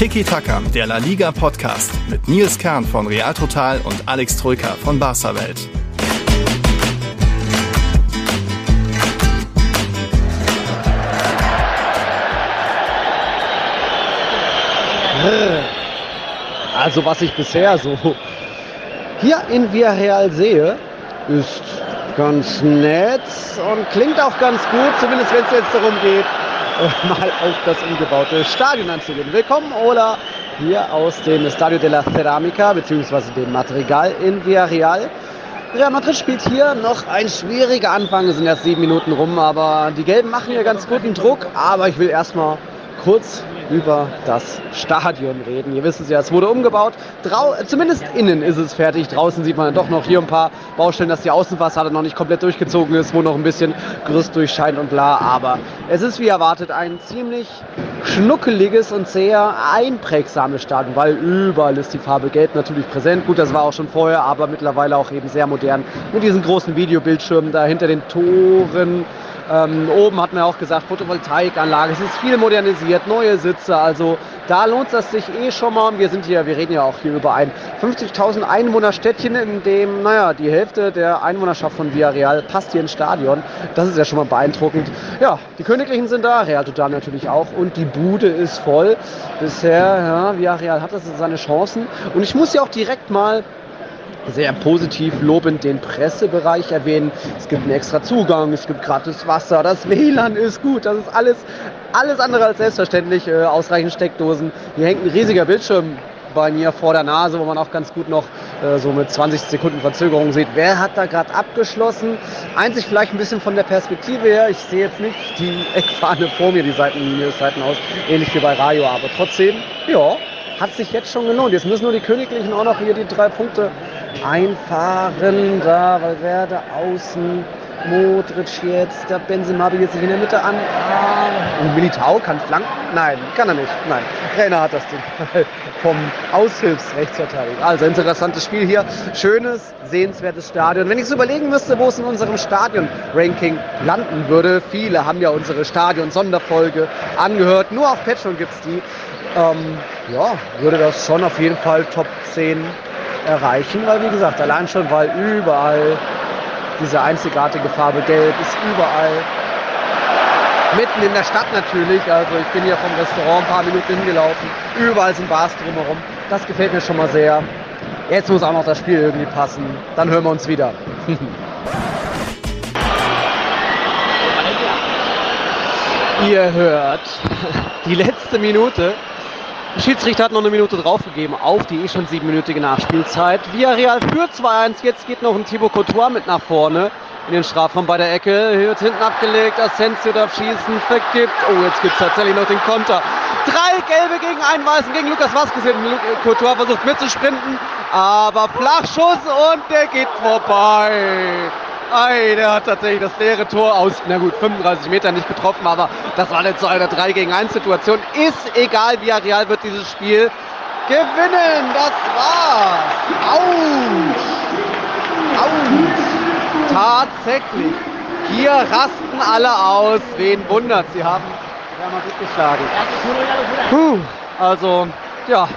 Tiki Taka, der La Liga Podcast mit Nils Kern von Real Total und Alex Troika von Barca Welt. Also was ich bisher so hier in Villarreal sehe, ist ganz nett und klingt auch ganz gut, zumindest wenn es jetzt darum geht, mal auf das umgebaute Stadion anzugehen. Willkommen, Ola, hier aus dem Estadio de la Ceramica, beziehungsweise dem Madrigal in Villarreal. Real Madrid spielt hier noch ein schwieriger Anfang, es sind erst sieben Minuten rum, aber die Gelben machen hier ganz guten Druck, aber ich will erstmal kurz über das Stadion reden. Ihr wisst es ja, es wurde umgebaut. Drau zumindest innen ist es fertig. Draußen sieht man doch noch hier ein paar Baustellen, dass die Außenfassade noch nicht komplett durchgezogen ist, wo noch ein bisschen Gerüst durchscheint und bla. Aber es ist wie erwartet ein ziemlich schnuckeliges und sehr einprägsames Stadion, weil überall ist die Farbe Gelb natürlich präsent. Gut, das war auch schon vorher, aber mittlerweile auch eben sehr modern mit diesen großen Videobildschirmen da hinter den Toren ähm, oben hat man auch gesagt, Photovoltaikanlage. Es ist viel modernisiert, neue Sitze. Also da lohnt es sich eh schon mal. Wir sind hier, wir reden ja auch hier über ein 50.000 Einwohnerstädtchen, in dem, naja, die Hälfte der Einwohnerschaft von Villarreal passt hier ins Stadion. Das ist ja schon mal beeindruckend. Ja, die Königlichen sind da, Real Total natürlich auch. Und die Bude ist voll. Bisher, ja, Villarreal hat das seine Chancen. Und ich muss ja auch direkt mal sehr positiv lobend den Pressebereich erwähnen. Es gibt einen extra Zugang, es gibt gratis Wasser, das WLAN ist gut, das ist alles, alles andere als selbstverständlich. Äh, ausreichend Steckdosen. Hier hängt ein riesiger Bildschirm bei mir vor der Nase, wo man auch ganz gut noch äh, so mit 20 Sekunden Verzögerung sieht, wer hat da gerade abgeschlossen. Einzig vielleicht ein bisschen von der Perspektive her, ich sehe jetzt nicht die Eckfahne vor mir, die Seitenlinie, Seiten aus, ähnlich wie bei Rayo, aber trotzdem, ja, hat sich jetzt schon gelohnt. Jetzt müssen nur die Königlichen auch noch hier die drei Punkte einfahren. Da Valverde außen. Modric jetzt, der Benzema bietet sich in der Mitte an. Ah, und Militao kann flanken? Nein, kann er nicht. Nein, Trainer hat das Ding vom Aushilfsrechtsverteidiger. Also interessantes Spiel hier. Schönes, sehenswertes Stadion. Wenn ich so überlegen müsste, wo es in unserem Stadion-Ranking landen würde, viele haben ja unsere Stadion-Sonderfolge angehört. Nur auf Patreon gibt es die. Ähm, ja, würde das schon auf jeden Fall Top 10 erreichen, weil wie gesagt, allein schon, weil überall diese einzigartige Farbe Gelb ist überall. Mitten in der Stadt natürlich, also ich bin hier vom Restaurant ein paar Minuten hingelaufen, überall sind Bars drumherum. Das gefällt mir schon mal sehr. Jetzt muss auch noch das Spiel irgendwie passen. Dann hören wir uns wieder. Ihr hört die letzte Minute der Schiedsrichter hat noch eine Minute draufgegeben auf die eh schon siebenminütige Nachspielzeit. Villarreal führt 2-1. Jetzt geht noch ein Thibaut Courtois mit nach vorne in den Strafraum bei der Ecke. Hier wird hinten abgelegt. Asensio darf schießen. Vergibt. Oh, jetzt gibt es tatsächlich noch den Konter. Drei gelbe gegen einen weißen gegen Lukas Vasquez. Courtois versucht mitzusprinten. Aber Flachschuss und der geht vorbei. Ei, der hat tatsächlich das leere Tor aus, na gut, 35 Metern nicht getroffen, aber das war jetzt so eine 3 gegen 1 Situation. Ist egal, Real wird dieses Spiel gewinnen. Das war's. Autsch. Autsch. Tatsächlich. Hier rasten alle aus. Wen wundert? Sie haben Real Madrid geschlagen. Puh, also, ja,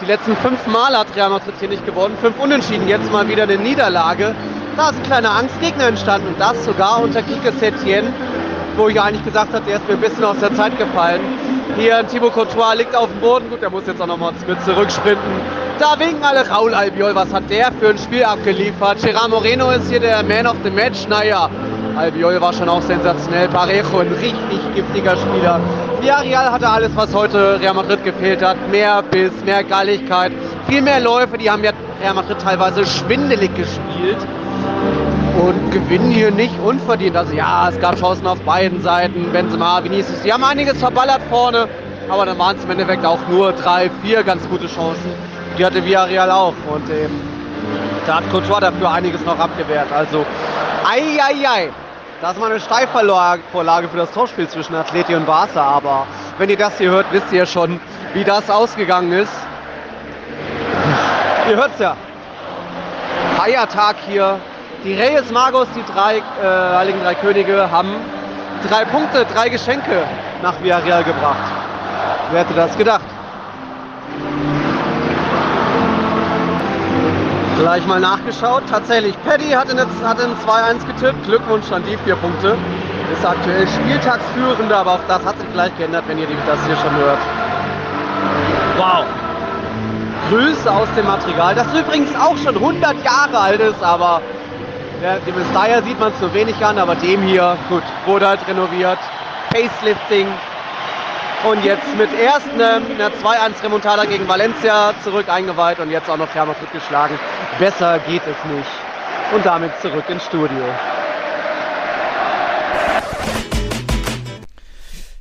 die letzten fünf Mal hat Real Madrid hier nicht gewonnen. Fünf Unentschieden, jetzt mal wieder eine Niederlage. Da ist ein kleiner Angstgegner entstanden und das sogar unter Kike Setien, wo ich eigentlich gesagt habe, der ist mir ein bisschen aus der Zeit gefallen. Hier Thibaut Courtois liegt auf dem Boden, gut, der muss jetzt auch nochmal mit zurücksprinten. Da winken alle Raul Albiol, was hat der für ein Spiel abgeliefert? Gerard Moreno ist hier der Man of the Match, naja, Albiol war schon auch sensationell. Parejo, ein richtig giftiger Spieler. Villarreal hatte alles, was heute Real Madrid gefehlt hat. Mehr Biss, mehr Galligkeit, viel mehr Läufe. Die haben ja Real Madrid teilweise schwindelig gespielt und gewinnen hier nicht unverdient. Also ja, es gab Chancen auf beiden Seiten. Benzema, Vinicius, die haben einiges verballert vorne, aber dann waren es im Endeffekt auch nur drei, vier ganz gute Chancen. Die hatte Villarreal auch und ähm, da hat Courtois dafür einiges noch abgewehrt. Also, ei, ei, ei. Das ist mal eine Steilvorlage für das Torspiel zwischen Atleti und Barca, aber wenn ihr das hier hört, wisst ihr schon, wie das ausgegangen ist. Ihr hört es ja. Feiertag hier. Die Reyes Magos, die drei äh, Heiligen Drei Könige, haben drei Punkte, drei Geschenke nach Villarreal gebracht. Wer hätte das gedacht? Gleich mal nachgeschaut. Tatsächlich, Paddy hat in, hat in 2-1 getippt. Glückwunsch an die vier Punkte. Ist aktuell Spieltagsführender, aber auch das hat sich gleich geändert, wenn ihr das hier schon hört. Wow. Grüße aus dem Material, das übrigens auch schon 100 Jahre alt ist, aber ja, dem Messiah sieht man es so wenig an, aber dem hier, gut, wurde halt renoviert. Facelifting. Und jetzt mit erst einer 2-1 Remontada gegen Valencia zurück eingeweiht und jetzt auch noch Real Madrid geschlagen. Besser geht es nicht. Und damit zurück ins Studio.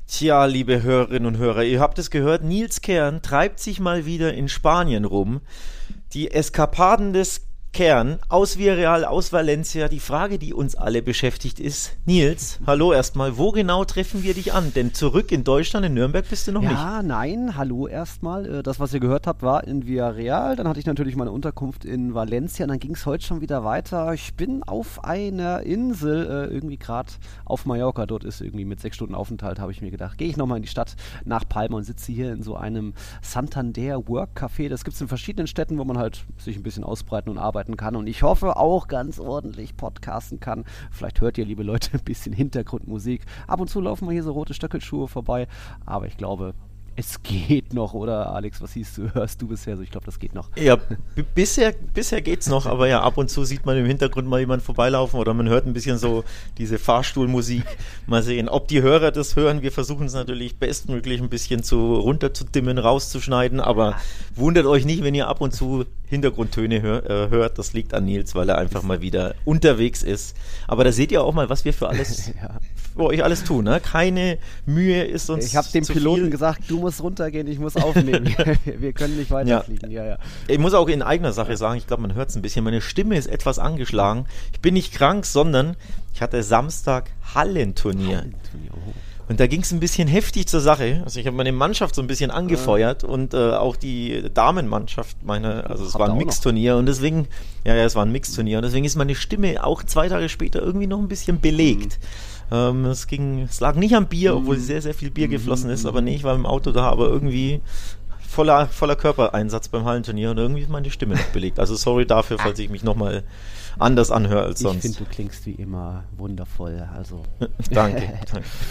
Tja, liebe Hörerinnen und Hörer, ihr habt es gehört, Nils Kern treibt sich mal wieder in Spanien rum. Die Eskapaden des Kern aus Villarreal, aus Valencia. Die Frage, die uns alle beschäftigt, ist, Nils, hallo erstmal, wo genau treffen wir dich an? Denn zurück in Deutschland, in Nürnberg bist du noch ja, nicht. Ja, nein, hallo erstmal. Äh, das, was ihr gehört habt, war in Villarreal. Dann hatte ich natürlich meine Unterkunft in Valencia und dann ging es heute schon wieder weiter. Ich bin auf einer Insel, äh, irgendwie gerade auf Mallorca. Dort ist irgendwie mit sechs Stunden Aufenthalt, habe ich mir gedacht. Gehe ich nochmal in die Stadt nach Palma und sitze hier in so einem Santander Work Café. Das gibt es in verschiedenen Städten, wo man halt sich ein bisschen ausbreiten und arbeiten arbeiten kann und ich hoffe auch ganz ordentlich podcasten kann. Vielleicht hört ihr, liebe Leute, ein bisschen Hintergrundmusik. Ab und zu laufen mal hier so rote Stöckelschuhe vorbei, aber ich glaube, es geht noch, oder Alex, was siehst du, hörst du bisher so? Ich glaube, das geht noch. Ja, bisher, bisher es noch, aber ja, ab und zu sieht man im Hintergrund mal jemanden vorbeilaufen oder man hört ein bisschen so diese Fahrstuhlmusik. Mal sehen, ob die Hörer das hören. Wir versuchen es natürlich bestmöglich ein bisschen zu runterzudimmen, rauszuschneiden, aber wundert euch nicht, wenn ihr ab und zu Hintergrundtöne hör, äh, hört. Das liegt an Nils, weil er einfach mal wieder unterwegs ist. Aber da seht ihr auch mal, was wir für alles ja für euch alles tun. Ne? Keine Mühe ist uns. Ich habe dem Piloten viel. gesagt, du musst runtergehen, ich muss aufnehmen. Wir können nicht weiterfliegen. Ja. Ja, ja. Ich muss auch in eigener Sache sagen, ich glaube, man hört es ein bisschen. Meine Stimme ist etwas angeschlagen. Ich bin nicht krank, sondern ich hatte Samstag Hallenturnier. Hallenturnier. Oh. Und da ging es ein bisschen heftig zur Sache. Also ich habe meine Mannschaft so ein bisschen angefeuert ja. und äh, auch die Damenmannschaft, meine, also es Hat war ein Mixturnier und deswegen, ja, ja, es war ein Mixturnier und deswegen ist meine Stimme auch zwei Tage später irgendwie noch ein bisschen belegt. Mhm. Ähm, es ging, es lag nicht am Bier, obwohl mhm. sehr, sehr viel Bier geflossen ist, aber nee, ich war im Auto da, aber irgendwie voller, voller Körpereinsatz beim Hallenturnier und irgendwie ist meine Stimme noch belegt. Also sorry dafür, falls ich mich nochmal anders anhöre als sonst. Ich finde, du klingst wie immer wundervoll. Also. danke.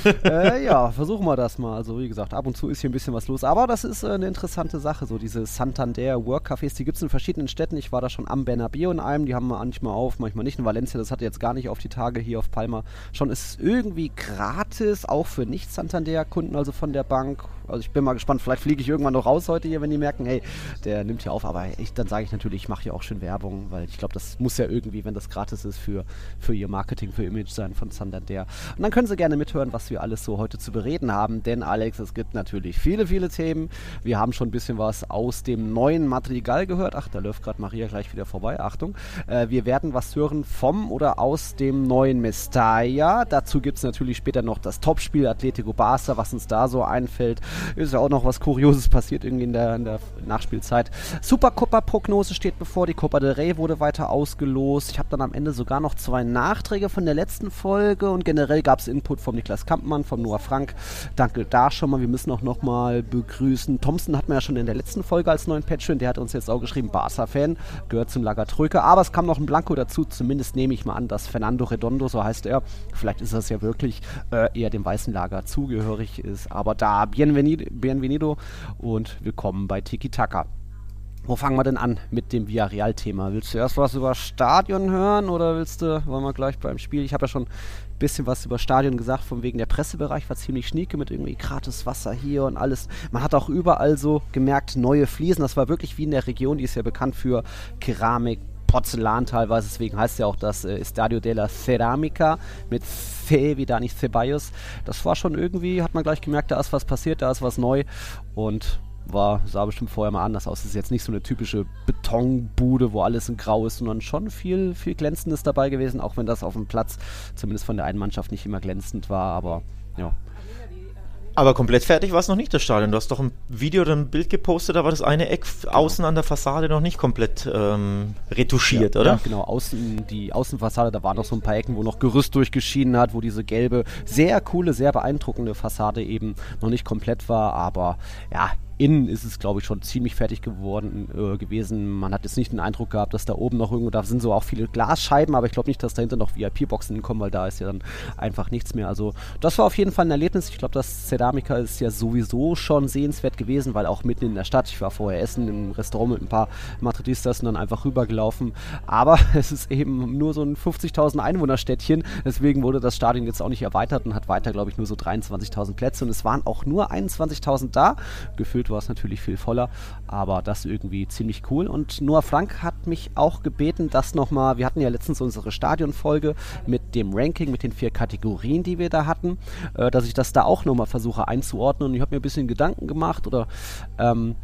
äh, ja, versuchen wir das mal. Also wie gesagt, ab und zu ist hier ein bisschen was los. Aber das ist äh, eine interessante Sache. So diese Santander Work Cafés, die gibt es in verschiedenen Städten. Ich war da schon am Bernabeu in einem. Die haben manchmal auf, manchmal nicht. In Valencia, das hatte jetzt gar nicht auf die Tage hier auf Palma. Schon ist irgendwie gratis, auch für Nicht-Santander-Kunden, also von der Bank also ich bin mal gespannt, vielleicht fliege ich irgendwann noch raus heute hier, wenn die merken, hey, der nimmt hier auf. Aber ich, dann sage ich natürlich, ich mache hier auch schön Werbung, weil ich glaube, das muss ja irgendwie, wenn das gratis ist, für, für ihr Marketing, für Image sein von Santander. Und dann können Sie gerne mithören, was wir alles so heute zu bereden haben. Denn Alex, es gibt natürlich viele, viele Themen. Wir haben schon ein bisschen was aus dem neuen Madrigal gehört. Ach, da läuft gerade Maria gleich wieder vorbei. Achtung. Äh, wir werden was hören vom oder aus dem neuen Mestalla. Dazu gibt es natürlich später noch das Topspiel Atletico Barça, was uns da so einfällt ist ja auch noch was Kurioses passiert irgendwie in der, in der Nachspielzeit. Supercopa-Prognose steht bevor. Die Copa del Rey wurde weiter ausgelost. Ich habe dann am Ende sogar noch zwei Nachträge von der letzten Folge und generell gab es Input vom Niklas Kampmann, vom Noah Frank. Danke da schon mal. Wir müssen auch noch mal begrüßen. Thompson hat man ja schon in der letzten Folge als neuen Patron. Der hat uns jetzt auch geschrieben, Barca-Fan, gehört zum Lager Tröke. Aber es kam noch ein Blanco dazu. Zumindest nehme ich mal an, dass Fernando Redondo, so heißt er, vielleicht ist das ja wirklich äh, eher dem weißen Lager zugehörig ist. Aber da, bienvenido Bienvenido und willkommen bei Tiki Taka. Wo fangen wir denn an mit dem Villarreal-Thema? Willst du erst was über Stadion hören oder willst du, wollen wir gleich beim Spiel? Ich habe ja schon ein bisschen was über Stadion gesagt, von wegen der Pressebereich war ziemlich schnieke mit irgendwie gratis Wasser hier und alles. Man hat auch überall so gemerkt, neue Fliesen. Das war wirklich wie in der Region, die ist ja bekannt für Keramik, Porzellan teilweise, deswegen heißt ja auch das äh, Estadio della Ceramica mit C wie Dani Ceballos. Das war schon irgendwie, hat man gleich gemerkt, da ist was passiert, da ist was neu und war, sah bestimmt vorher mal anders aus. Es ist jetzt nicht so eine typische Betonbude, wo alles in Grau ist, sondern schon viel, viel Glänzendes dabei gewesen, auch wenn das auf dem Platz zumindest von der einen Mannschaft nicht immer glänzend war, aber ja, aber komplett fertig war es noch nicht, das Stadion. Du hast doch ein Video oder ein Bild gepostet, da war das eine Eck genau. außen an der Fassade noch nicht komplett ähm, retuschiert, ja, oder? Ja, genau. Außen, die Außenfassade, da waren noch so ein paar Ecken, wo noch Gerüst durchgeschienen hat, wo diese gelbe, sehr coole, sehr beeindruckende Fassade eben noch nicht komplett war. Aber ja, innen ist es, glaube ich, schon ziemlich fertig geworden äh, gewesen. Man hat jetzt nicht den Eindruck gehabt, dass da oben noch irgendwo, da sind so auch viele Glasscheiben, aber ich glaube nicht, dass dahinter noch VIP-Boxen kommen, weil da ist ja dann einfach nichts mehr. Also das war auf jeden Fall ein Erlebnis. Ich glaube, das Ceramica ist ja sowieso schon sehenswert gewesen, weil auch mitten in der Stadt, ich war vorher essen im Restaurant mit ein paar Madridistas und dann einfach rübergelaufen. Aber es ist eben nur so ein 50.000 Einwohnerstädtchen, deswegen wurde das Stadion jetzt auch nicht erweitert und hat weiter, glaube ich, nur so 23.000 Plätze und es waren auch nur 21.000 da. Gefühlt war es natürlich viel voller, aber das irgendwie ziemlich cool. Und Noah Frank hat mich auch gebeten, das nochmal, wir hatten ja letztens unsere Stadionfolge mit dem Ranking, mit den vier Kategorien, die wir da hatten, äh, dass ich das da auch nochmal versuche einzuordnen. Und ich habe mir ein bisschen Gedanken gemacht oder ähm,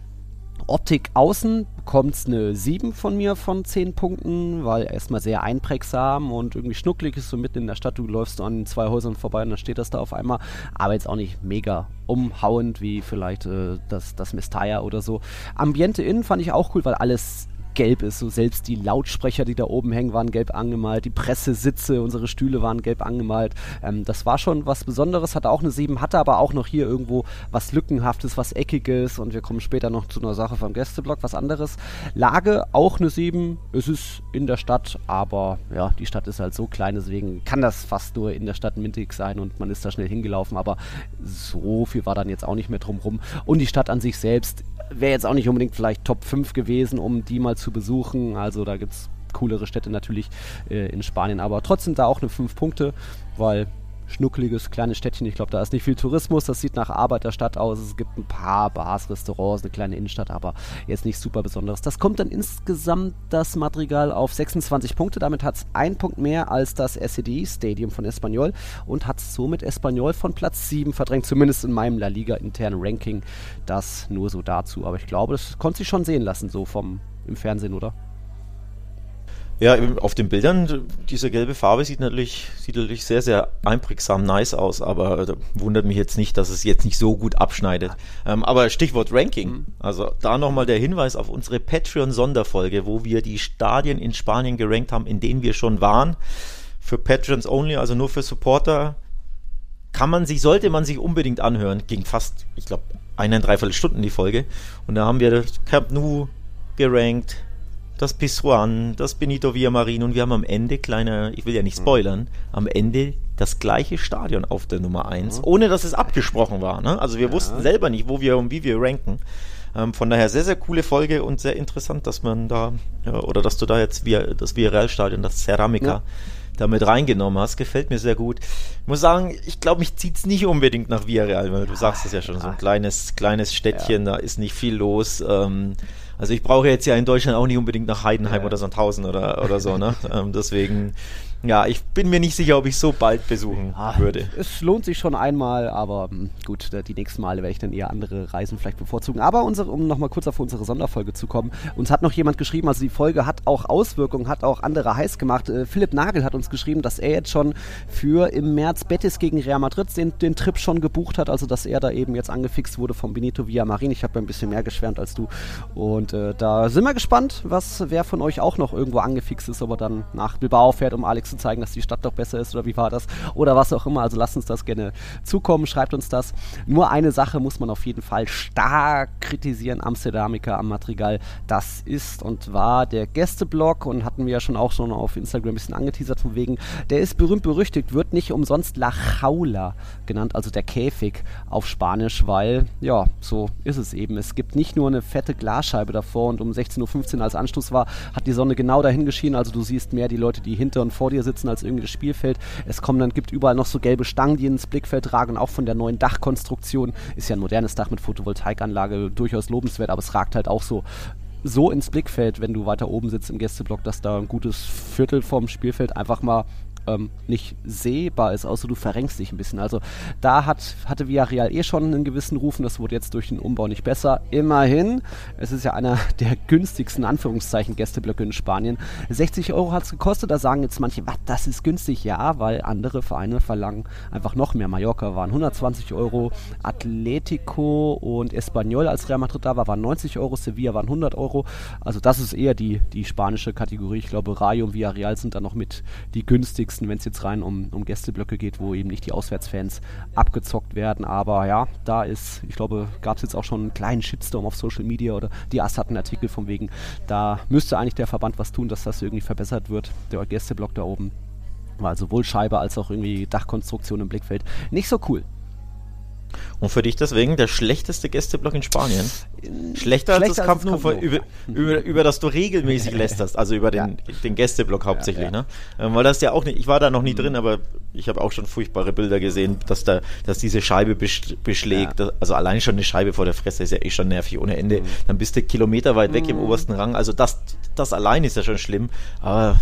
Optik außen bekommt es eine 7 von mir von 10 Punkten, weil erstmal sehr einprägsam und irgendwie schnucklig ist so mitten in der Stadt. Du läufst an zwei Häusern vorbei und dann steht das da auf einmal. Aber jetzt auch nicht mega umhauend wie vielleicht äh, das, das Mestaya oder so. Ambiente innen fand ich auch cool, weil alles gelb ist. So selbst die Lautsprecher, die da oben hängen, waren gelb angemalt. Die Pressesitze, unsere Stühle waren gelb angemalt. Ähm, das war schon was Besonderes. Hatte auch eine 7, hatte aber auch noch hier irgendwo was Lückenhaftes, was Eckiges. Und wir kommen später noch zu einer Sache vom Gästeblock, was anderes. Lage auch eine 7. Es ist in der Stadt, aber ja, die Stadt ist halt so klein, deswegen kann das fast nur in der Stadt Mintig sein und man ist da schnell hingelaufen. Aber so viel war dann jetzt auch nicht mehr drumrum. Und die Stadt an sich selbst wäre jetzt auch nicht unbedingt vielleicht Top 5 gewesen, um die mal zu besuchen. Also da gibt es coolere Städte natürlich äh, in Spanien, aber trotzdem da auch eine 5 Punkte, weil schnuckeliges kleines Städtchen. Ich glaube, da ist nicht viel Tourismus. Das sieht nach Arbeiterstadt aus. Es gibt ein paar Bars, Restaurants, eine kleine Innenstadt, aber jetzt nicht super Besonderes. Das kommt dann insgesamt das Madrigal auf 26 Punkte. Damit hat es einen Punkt mehr als das SED Stadium von Espanyol und hat somit Espanyol von Platz 7 verdrängt, zumindest in meinem La Liga internen Ranking. Das nur so dazu. Aber ich glaube, das konnte sich schon sehen lassen, so vom im Fernsehen, oder? Ja, auf den Bildern, diese gelbe Farbe sieht natürlich, sieht natürlich sehr, sehr einprägsam nice aus, aber wundert mich jetzt nicht, dass es jetzt nicht so gut abschneidet. Ähm, aber Stichwort Ranking. Mhm. Also da nochmal der Hinweis auf unsere Patreon-Sonderfolge, wo wir die Stadien in Spanien gerankt haben, in denen wir schon waren. Für Patrons only, also nur für Supporter. Kann man sich, sollte man sich unbedingt anhören. Ging fast, ich glaube, eineinhalb Stunden die Folge. Und da haben wir Camp Nou gerankt, das Pisuan, das Benito Villamarin und wir haben am Ende, kleiner, ich will ja nicht spoilern, am Ende das gleiche Stadion auf der Nummer 1, ohne dass es abgesprochen war. Ne? Also wir ja. wussten selber nicht, wo wir und wie wir ranken. Ähm, von daher sehr, sehr coole Folge und sehr interessant, dass man da, ja, oder dass du da jetzt via, das Villarreal-Stadion, das Ceramica, ja. damit reingenommen hast. Gefällt mir sehr gut. Ich muss sagen, ich glaube, mich zieht es nicht unbedingt nach Villarreal, weil du sagst es ja schon, so ein kleines, kleines Städtchen, da ist nicht viel los. Ähm, also ich brauche jetzt ja in Deutschland auch nicht unbedingt nach Heidenheim ja. oder Sandhausen oder, oder so, ne? ähm, deswegen ja, ich bin mir nicht sicher, ob ich so bald besuchen ah, würde. Es lohnt sich schon einmal, aber hm, gut, die nächsten Male werde ich dann eher andere Reisen vielleicht bevorzugen. Aber unsere, um nochmal kurz auf unsere Sonderfolge zu kommen, uns hat noch jemand geschrieben, also die Folge hat auch Auswirkungen, hat auch andere heiß gemacht. Äh, Philipp Nagel hat uns geschrieben, dass er jetzt schon für im März Betis gegen Real Madrid den, den Trip schon gebucht hat, also dass er da eben jetzt angefixt wurde vom Benito Villamarin. Ich habe ein bisschen mehr geschwärmt als du. Und äh, da sind wir gespannt, was wer von euch auch noch irgendwo angefixt ist, ob er dann nach Bilbao fährt, um Alex zu zeigen, dass die Stadt doch besser ist oder wie war das oder was auch immer. Also lasst uns das gerne zukommen, schreibt uns das. Nur eine Sache muss man auf jeden Fall stark kritisieren, Amsterdamica am Madrigal. Das ist und war der Gästeblog und hatten wir ja schon auch schon auf Instagram ein bisschen angeteasert von wegen, der ist berühmt berüchtigt, wird nicht umsonst La Jaula genannt, also der Käfig auf Spanisch, weil ja, so ist es eben. Es gibt nicht nur eine fette Glasscheibe davor und um 16.15 Uhr als Anstoß war, hat die Sonne genau dahin geschienen, also du siehst mehr die Leute, die hinter und vor dir sitzen, als irgendwie das Spielfeld. Es kommen dann, gibt überall noch so gelbe Stangen, die ins Blickfeld ragen, auch von der neuen Dachkonstruktion. Ist ja ein modernes Dach mit Photovoltaikanlage, durchaus lobenswert, aber es ragt halt auch so so ins Blickfeld, wenn du weiter oben sitzt im Gästeblock, dass da ein gutes Viertel vom Spielfeld einfach mal ähm, nicht sehbar ist, außer du verrenkst dich ein bisschen. Also da hat, hatte Villarreal eh schon einen gewissen Ruf und das wurde jetzt durch den Umbau nicht besser. Immerhin, es ist ja einer der günstigsten Anführungszeichen Gästeblöcke in Spanien. 60 Euro hat es gekostet, da sagen jetzt manche, was, das ist günstig, ja, weil andere Vereine verlangen einfach noch mehr. Mallorca waren 120 Euro, Atletico und Espanyol, als Real Madrid da war, waren 90 Euro, Sevilla waren 100 Euro. Also das ist eher die, die spanische Kategorie. Ich glaube, Rayo und Villarreal sind da noch mit die günstigsten schlimmsten, wenn es jetzt rein um, um Gästeblöcke geht, wo eben nicht die Auswärtsfans abgezockt werden. Aber ja, da ist, ich glaube, gab es jetzt auch schon einen kleinen Shitstorm auf Social Media oder die AS hat einen Artikel von wegen, da müsste eigentlich der Verband was tun, dass das irgendwie verbessert wird, der Gästeblock da oben. Weil sowohl Scheibe als auch irgendwie Dachkonstruktion im Blickfeld nicht so cool. Und für dich deswegen der schlechteste Gästeblock in Spanien? Schlechter, Schlechter als das Camp Nou, über, über, über, das du regelmäßig lästerst, also über den, ja. den Gästeblock hauptsächlich, ja, ja. ne? Ähm, weil das ja auch nicht, ich war da noch nie mhm. drin, aber ich habe auch schon furchtbare Bilder gesehen, dass da, dass diese Scheibe beschlägt, also allein schon eine Scheibe vor der Fresse ist ja eh schon nervig ohne Ende. Mhm. Dann bist du kilometerweit weg mhm. im obersten Rang, also das, das allein ist ja schon schlimm, aber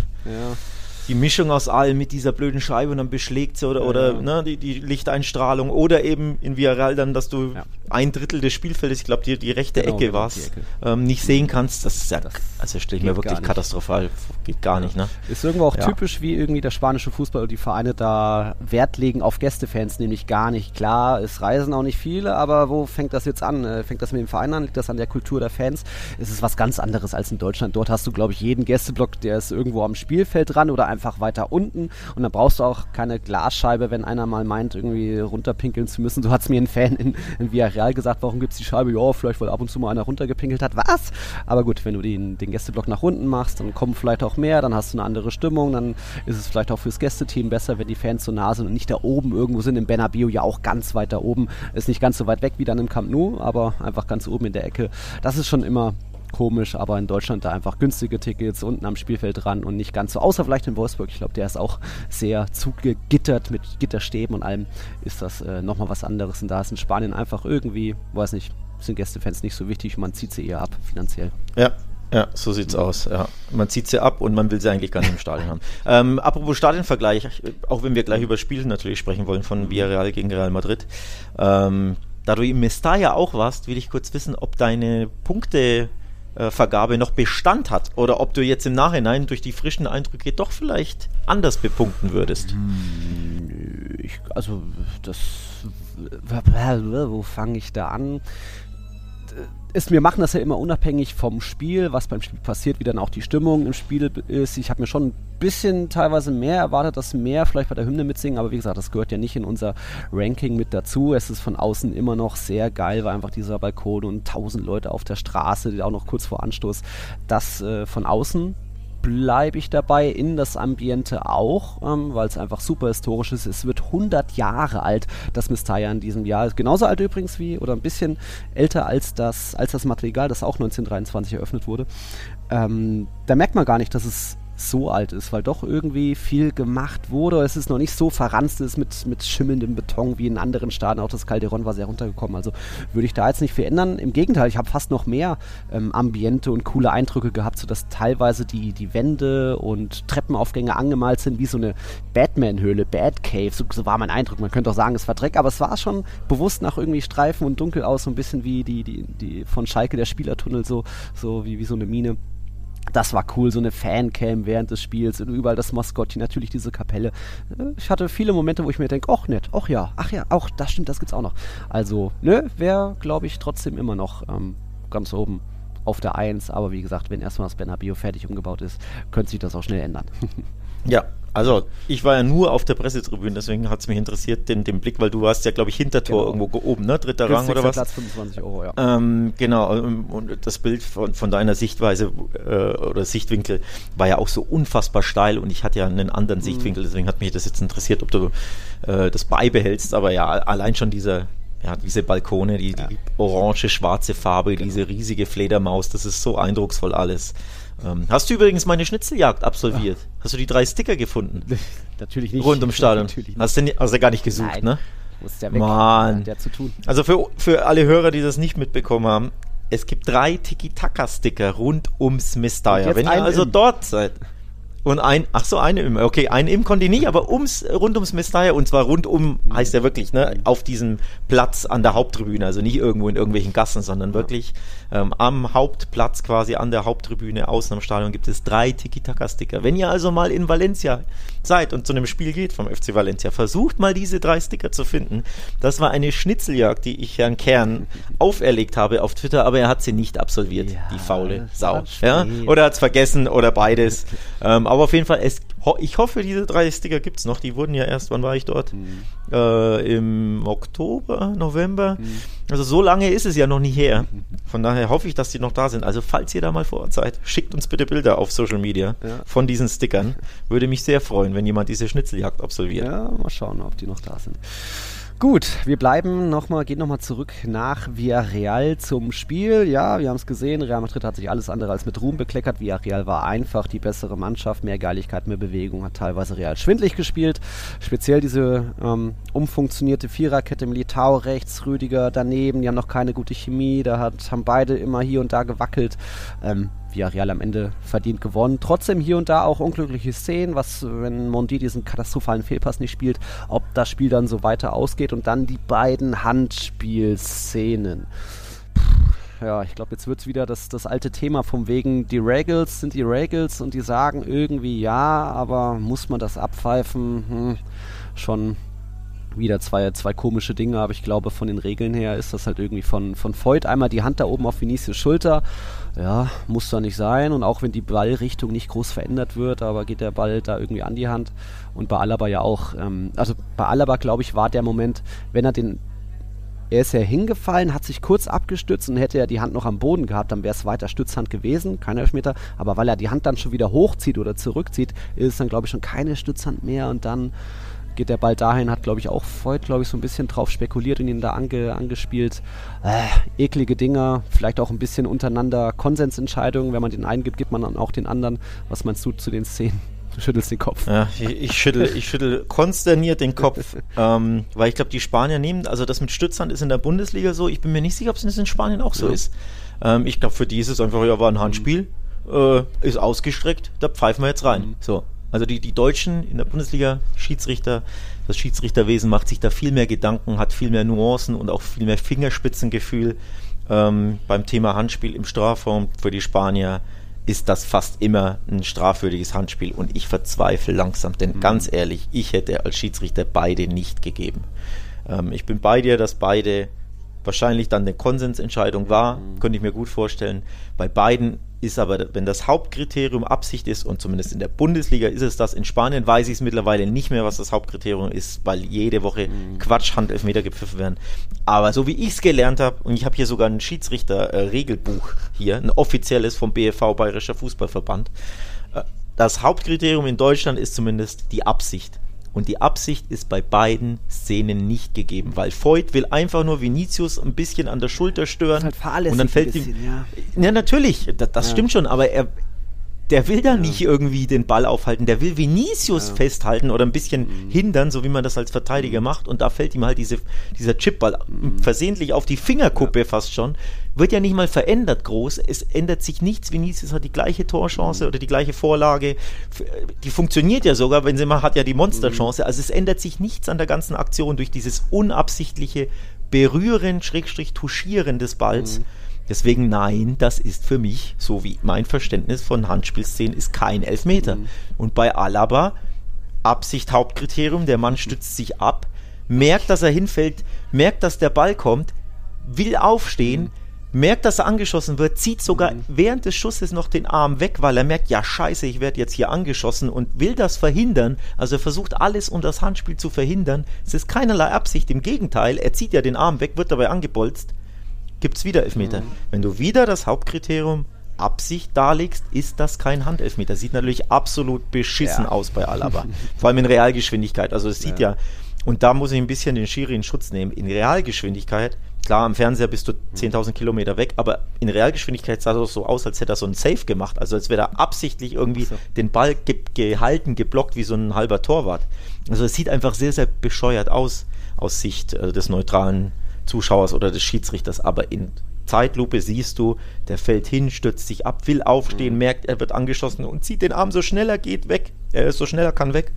die Mischung aus allem mit dieser blöden Scheibe und dann beschlägt sie oder, ja, oder Ne, die, die Lichteinstrahlung oder eben in Villarreal dann, dass du ja. ein Drittel des Spielfeldes, ich glaube die, die rechte genau, Ecke war es, ähm, nicht sehen kannst. Das ist ja, das also stelle ich mir wirklich katastrophal, geht gar nicht. Ne? Ist irgendwo auch typisch, wie irgendwie der spanische Fußball und die Vereine da Wert legen auf Gästefans, nämlich gar nicht. Klar, es reisen auch nicht viele, aber wo fängt das jetzt an? Äh, fängt das mit dem Verein an? Liegt das an der Kultur der Fans? Es ist was ganz anderes als in Deutschland. Dort hast du, glaube ich, jeden Gästeblock, der ist irgendwo am Spielfeld dran oder einfach weiter unten und dann brauchst du auch keine Glasscheibe, wenn einer mal meint, irgendwie runterpinkeln zu müssen. So hat es mir ein Fan in, in Villarreal gesagt, warum gibt es die Scheibe? Ja, vielleicht weil ab und zu mal einer runtergepinkelt hat. Was? Aber gut, wenn du den, den Gästeblock nach unten machst, dann kommen vielleicht auch mehr, dann hast du eine andere Stimmung, dann ist es vielleicht auch fürs Gästeteam besser, wenn die Fans so nah sind und nicht da oben irgendwo sind. Im Bernabeu ja auch ganz weit da oben. Ist nicht ganz so weit weg wie dann im Camp Nou, aber einfach ganz oben in der Ecke. Das ist schon immer komisch, aber in Deutschland da einfach günstige Tickets unten am Spielfeld dran und nicht ganz so. Außer vielleicht in Wolfsburg. Ich glaube, der ist auch sehr zugegittert mit Gitterstäben und allem. Ist das äh, nochmal was anderes. Und da ist in Spanien einfach irgendwie, weiß nicht, sind Gästefans nicht so wichtig. Man zieht sie eher ab finanziell. Ja, ja, so sieht's aus. Ja. Man zieht sie ab und man will sie eigentlich gar nicht im Stadion haben. Ähm, apropos Stadionvergleich, auch wenn wir gleich über Spiele natürlich sprechen wollen von Villarreal gegen Real Madrid. Ähm, da du im Mestalla auch warst, will ich kurz wissen, ob deine Punkte Vergabe noch Bestand hat oder ob du jetzt im Nachhinein durch die frischen Eindrücke doch vielleicht anders bepunkten würdest. Hm, ich, also das wo fange ich da an? Ist, wir machen das ja immer unabhängig vom Spiel, was beim Spiel passiert, wie dann auch die Stimmung im Spiel ist. Ich habe mir schon ein bisschen teilweise mehr erwartet, dass mehr vielleicht bei der Hymne mitsingen, aber wie gesagt, das gehört ja nicht in unser Ranking mit dazu. Es ist von außen immer noch sehr geil, weil einfach dieser Balkon und tausend Leute auf der Straße, die auch noch kurz vor Anstoß, das äh, von außen bleibe ich dabei, in das Ambiente auch, ähm, weil es einfach super historisch ist. Es wird 100 Jahre alt, das Mistaya in diesem Jahr. Genauso alt übrigens wie, oder ein bisschen älter als das, als das Madrigal, das auch 1923 eröffnet wurde. Ähm, da merkt man gar nicht, dass es so alt ist, weil doch irgendwie viel gemacht wurde. Es ist noch nicht so verranzt ist mit, mit schimmelndem Beton wie in anderen Staaten. Auch das Calderon war sehr runtergekommen. Also würde ich da jetzt nicht viel ändern. Im Gegenteil, ich habe fast noch mehr ähm, Ambiente und coole Eindrücke gehabt, sodass teilweise die, die Wände und Treppenaufgänge angemalt sind wie so eine Batman-Höhle, Batcave. So, so war mein Eindruck. Man könnte auch sagen, es war Dreck, aber es war schon bewusst nach irgendwie Streifen und dunkel aus, so ein bisschen wie die, die, die von Schalke der Spielertunnel, so, so wie, wie so eine Mine das war cool, so eine Fancam während des Spiels und überall das Maskottchen, natürlich diese Kapelle. Äh, ich hatte viele Momente, wo ich mir denke, ach nett, ach ja, ach ja, auch das stimmt, das gibt's auch noch. Also, ne, wäre, glaube ich, trotzdem immer noch ähm, ganz oben auf der Eins. Aber wie gesagt, wenn erstmal das Bernabeu fertig umgebaut ist, könnte sich das auch schnell ändern. ja, also, ich war ja nur auf der Pressetribüne, deswegen hat es mich interessiert, den, den Blick, weil du warst ja, glaube ich, Hintertor genau. irgendwo oben, ne? Dritter Rang oder was? Platz 25 Euro, ja. Ähm, genau, ähm, und das Bild von, von deiner Sichtweise äh, oder Sichtwinkel war ja auch so unfassbar steil und ich hatte ja einen anderen mhm. Sichtwinkel, deswegen hat mich das jetzt interessiert, ob du äh, das beibehältst, aber ja, allein schon dieser ja, diese Balkone, die, ja. die orange, schwarze Farbe, genau. diese riesige Fledermaus, das ist so eindrucksvoll alles. Ähm, hast du übrigens meine Schnitzeljagd absolviert? Ach. Hast du die drei Sticker gefunden? Natürlich nicht. Rund ums Stadion. Natürlich Hast du nicht, also gar nicht gesucht, Nein. ne? Muss der weg, Mann. Der zu tun. Also für, für alle Hörer, die das nicht mitbekommen haben, es gibt drei Tiki-Taka-Sticker rund ums Mistaya. Wenn ihr also dort seid, und ein, ach so, eine im, okay, ein im konnte ich nicht, aber ums, rund ums Mestalla und zwar rund um, heißt ja wirklich, ne, auf diesem Platz an der Haupttribüne, also nicht irgendwo in irgendwelchen Gassen, sondern wirklich ähm, am Hauptplatz quasi an der Haupttribüne außen am Stadion gibt es drei Tiki-Taka-Sticker. Wenn ihr also mal in Valencia seid und zu einem Spiel geht vom FC Valencia, versucht mal diese drei Sticker zu finden. Das war eine Schnitzeljagd, die ich Herrn Kern auferlegt habe auf Twitter, aber er hat sie nicht absolviert, ja, die faule Sau. Ja? Oder hat es vergessen oder beides. Ähm, aber auf jeden Fall, es, ich hoffe, diese drei Sticker gibt es noch. Die wurden ja erst, wann war ich dort? Mhm. Äh, Im Oktober, November. Mhm. Also so lange ist es ja noch nicht her. Von daher hoffe ich, dass die noch da sind. Also falls ihr da mal vor Ort seid, schickt uns bitte Bilder auf Social Media ja. von diesen Stickern. Würde mich sehr freuen, wenn jemand diese Schnitzeljagd absolviert. Ja, mal schauen, ob die noch da sind. Gut, wir bleiben nochmal, gehen nochmal zurück nach Villarreal zum Spiel. Ja, wir haben es gesehen, Real Madrid hat sich alles andere als mit Ruhm bekleckert. Villarreal war einfach die bessere Mannschaft, mehr Geiligkeit, mehr Bewegung, hat teilweise Real schwindlig gespielt. Speziell diese ähm, umfunktionierte Viererkette, Militao rechts, Rüdiger daneben, die haben noch keine gute Chemie, da hat, haben beide immer hier und da gewackelt. Ähm, Villarreal am Ende verdient gewonnen. Trotzdem hier und da auch unglückliche Szenen, was, wenn Mondi diesen katastrophalen Fehlpass nicht spielt, ob das Spiel dann so weiter ausgeht und dann die beiden Handspielszenen. Ja, ich glaube, jetzt wird es wieder das, das alte Thema vom wegen, die Regels sind die Regels und die sagen irgendwie ja, aber muss man das abpfeifen? Hm, schon wieder zwei, zwei komische Dinge, aber ich glaube, von den Regeln her ist das halt irgendwie von, von Voigt einmal die Hand da oben auf Vinicius Schulter. Ja, muss da nicht sein. Und auch wenn die Ballrichtung nicht groß verändert wird, aber geht der Ball da irgendwie an die Hand. Und bei Alaba ja auch. Ähm, also bei Alaba, glaube ich, war der Moment, wenn er den. Er ist ja hingefallen, hat sich kurz abgestützt und hätte er die Hand noch am Boden gehabt, dann wäre es weiter Stützhand gewesen, kein Elfmeter. Aber weil er die Hand dann schon wieder hochzieht oder zurückzieht, ist es dann, glaube ich, schon keine Stützhand mehr und dann geht der Ball dahin, hat glaube ich auch Voigt, glaube ich, so ein bisschen drauf spekuliert und ihn da ange, angespielt. Äh, eklige Dinger, vielleicht auch ein bisschen untereinander Konsensentscheidungen. Wenn man den einen gibt, gibt man dann auch den anderen. Was meinst du zu den Szenen? Du schüttelst den Kopf. Ja, ich, ich schüttel, ich schüttel konsterniert den Kopf, ähm, weil ich glaube, die Spanier nehmen, also das mit Stützhand ist in der Bundesliga so. Ich bin mir nicht sicher, ob es in Spanien auch so ja. ist. Ähm, ich glaube, für die ist es einfach, ja, war ein Handspiel, äh, ist ausgestreckt, da pfeifen wir jetzt rein. Mhm. So. Also die, die Deutschen in der Bundesliga, Schiedsrichter, das Schiedsrichterwesen macht sich da viel mehr Gedanken, hat viel mehr Nuancen und auch viel mehr Fingerspitzengefühl. Ähm, beim Thema Handspiel im Strafraum für die Spanier ist das fast immer ein strafwürdiges Handspiel und ich verzweifle langsam, denn mhm. ganz ehrlich, ich hätte als Schiedsrichter beide nicht gegeben. Ähm, ich bin bei dir, dass beide wahrscheinlich dann eine Konsensentscheidung war, mhm. könnte ich mir gut vorstellen. Bei beiden ist aber, wenn das Hauptkriterium Absicht ist, und zumindest in der Bundesliga ist es das, in Spanien weiß ich es mittlerweile nicht mehr, was das Hauptkriterium ist, weil jede Woche mhm. Quatsch Handelfmeter gepfiffen werden. Aber so wie ich es gelernt habe, und ich habe hier sogar ein Schiedsrichter-Regelbuch äh, hier, ein offizielles vom BFV Bayerischer Fußballverband, äh, das Hauptkriterium in Deutschland ist zumindest die Absicht. Und die Absicht ist bei beiden Szenen nicht gegeben, weil Voigt will einfach nur Vinicius ein bisschen an der Schulter stören. Das ist halt und dann fällt ihm. Ja. ja, natürlich, das, das ja. stimmt schon, aber er, der will da ja. nicht irgendwie den Ball aufhalten, der will Vinicius ja. festhalten oder ein bisschen mhm. hindern, so wie man das als Verteidiger mhm. macht. Und da fällt ihm halt diese, dieser Chipball mhm. versehentlich auf die Fingerkuppe ja. fast schon. Wird ja nicht mal verändert groß. Es ändert sich nichts. Vinicius hat die gleiche Torchance mhm. oder die gleiche Vorlage. Die funktioniert ja sogar, wenn sie mal hat ja die Monsterchance. Mhm. Also es ändert sich nichts an der ganzen Aktion durch dieses unabsichtliche Berühren, Schrägstrich Touchieren des Balls. Deswegen nein, das ist für mich, so wie mein Verständnis von Handspielszenen, ist kein Elfmeter. Mhm. Und bei Alaba, Absicht Hauptkriterium, der Mann stützt sich ab, merkt, dass er hinfällt, merkt, dass der Ball kommt, will aufstehen, mhm. merkt, dass er angeschossen wird, zieht sogar mhm. während des Schusses noch den Arm weg, weil er merkt, ja scheiße, ich werde jetzt hier angeschossen und will das verhindern. Also er versucht alles, um das Handspiel zu verhindern. Es ist keinerlei Absicht, im Gegenteil, er zieht ja den Arm weg, wird dabei angebolzt gibt es wieder Elfmeter. Mhm. Wenn du wieder das Hauptkriterium Absicht darlegst, ist das kein Handelfmeter. Sieht natürlich absolut beschissen ja. aus bei Alaba. Vor allem in Realgeschwindigkeit. Also es sieht ja. ja, und da muss ich ein bisschen den Schiri in Schutz nehmen. In Realgeschwindigkeit, klar, am Fernseher bist du 10.000 Kilometer weg, aber in Realgeschwindigkeit sah es so aus, als hätte er so einen Safe gemacht. Also als wäre er absichtlich irgendwie so. den Ball ge gehalten, geblockt wie so ein halber Torwart. Also es sieht einfach sehr, sehr bescheuert aus, aus Sicht äh, des neutralen Zuschauers oder des Schiedsrichters, aber in Zeitlupe siehst du, der fällt hin, stürzt sich ab, will aufstehen, mhm. merkt, er wird angeschossen und zieht den Arm so schnell er geht weg. Er ist so schnell er kann weg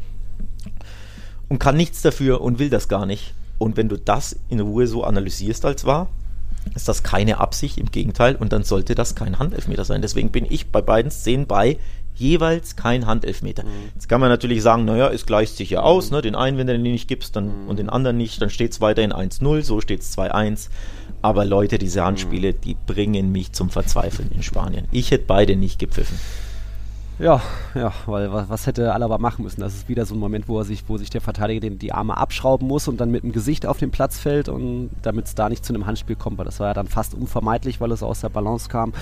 und kann nichts dafür und will das gar nicht. Und wenn du das in Ruhe so analysierst als wahr, ist das keine Absicht, im Gegenteil, und dann sollte das kein Handelfmeter sein. Deswegen bin ich bei beiden Szenen bei, jeweils kein Handelfmeter. Mhm. Jetzt kann man natürlich sagen, naja, es gleicht sich ja aus, ne? den einen, wenn du den nicht gibst dann, mhm. und den anderen nicht, dann steht es weiterhin 1-0, so steht es 2-1. Aber Leute, diese Handspiele, mhm. die bringen mich zum Verzweifeln in Spanien. Ich hätte beide nicht gepfiffen. Ja, ja, weil was, was, hätte Alaba machen müssen? Das ist wieder so ein Moment, wo er sich, wo sich der Verteidiger den, die Arme abschrauben muss und dann mit dem Gesicht auf den Platz fällt und damit es da nicht zu einem Handspiel kommt, weil das war ja dann fast unvermeidlich, weil es aus der Balance kam.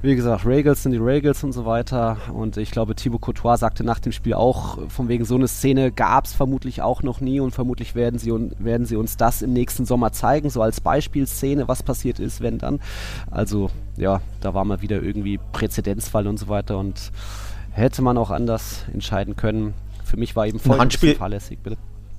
Wie gesagt, Regals sind die Regals und so weiter. Und ich glaube, Thibaut Courtois sagte nach dem Spiel auch, von wegen so eine Szene gab es vermutlich auch noch nie und vermutlich werden sie, werden sie uns das im nächsten Sommer zeigen, so als Beispielszene, was passiert ist, wenn dann. Also ja, da war mal wieder irgendwie Präzedenzfall und so weiter und hätte man auch anders entscheiden können. Für mich war eben voll fahrlässig, bitte.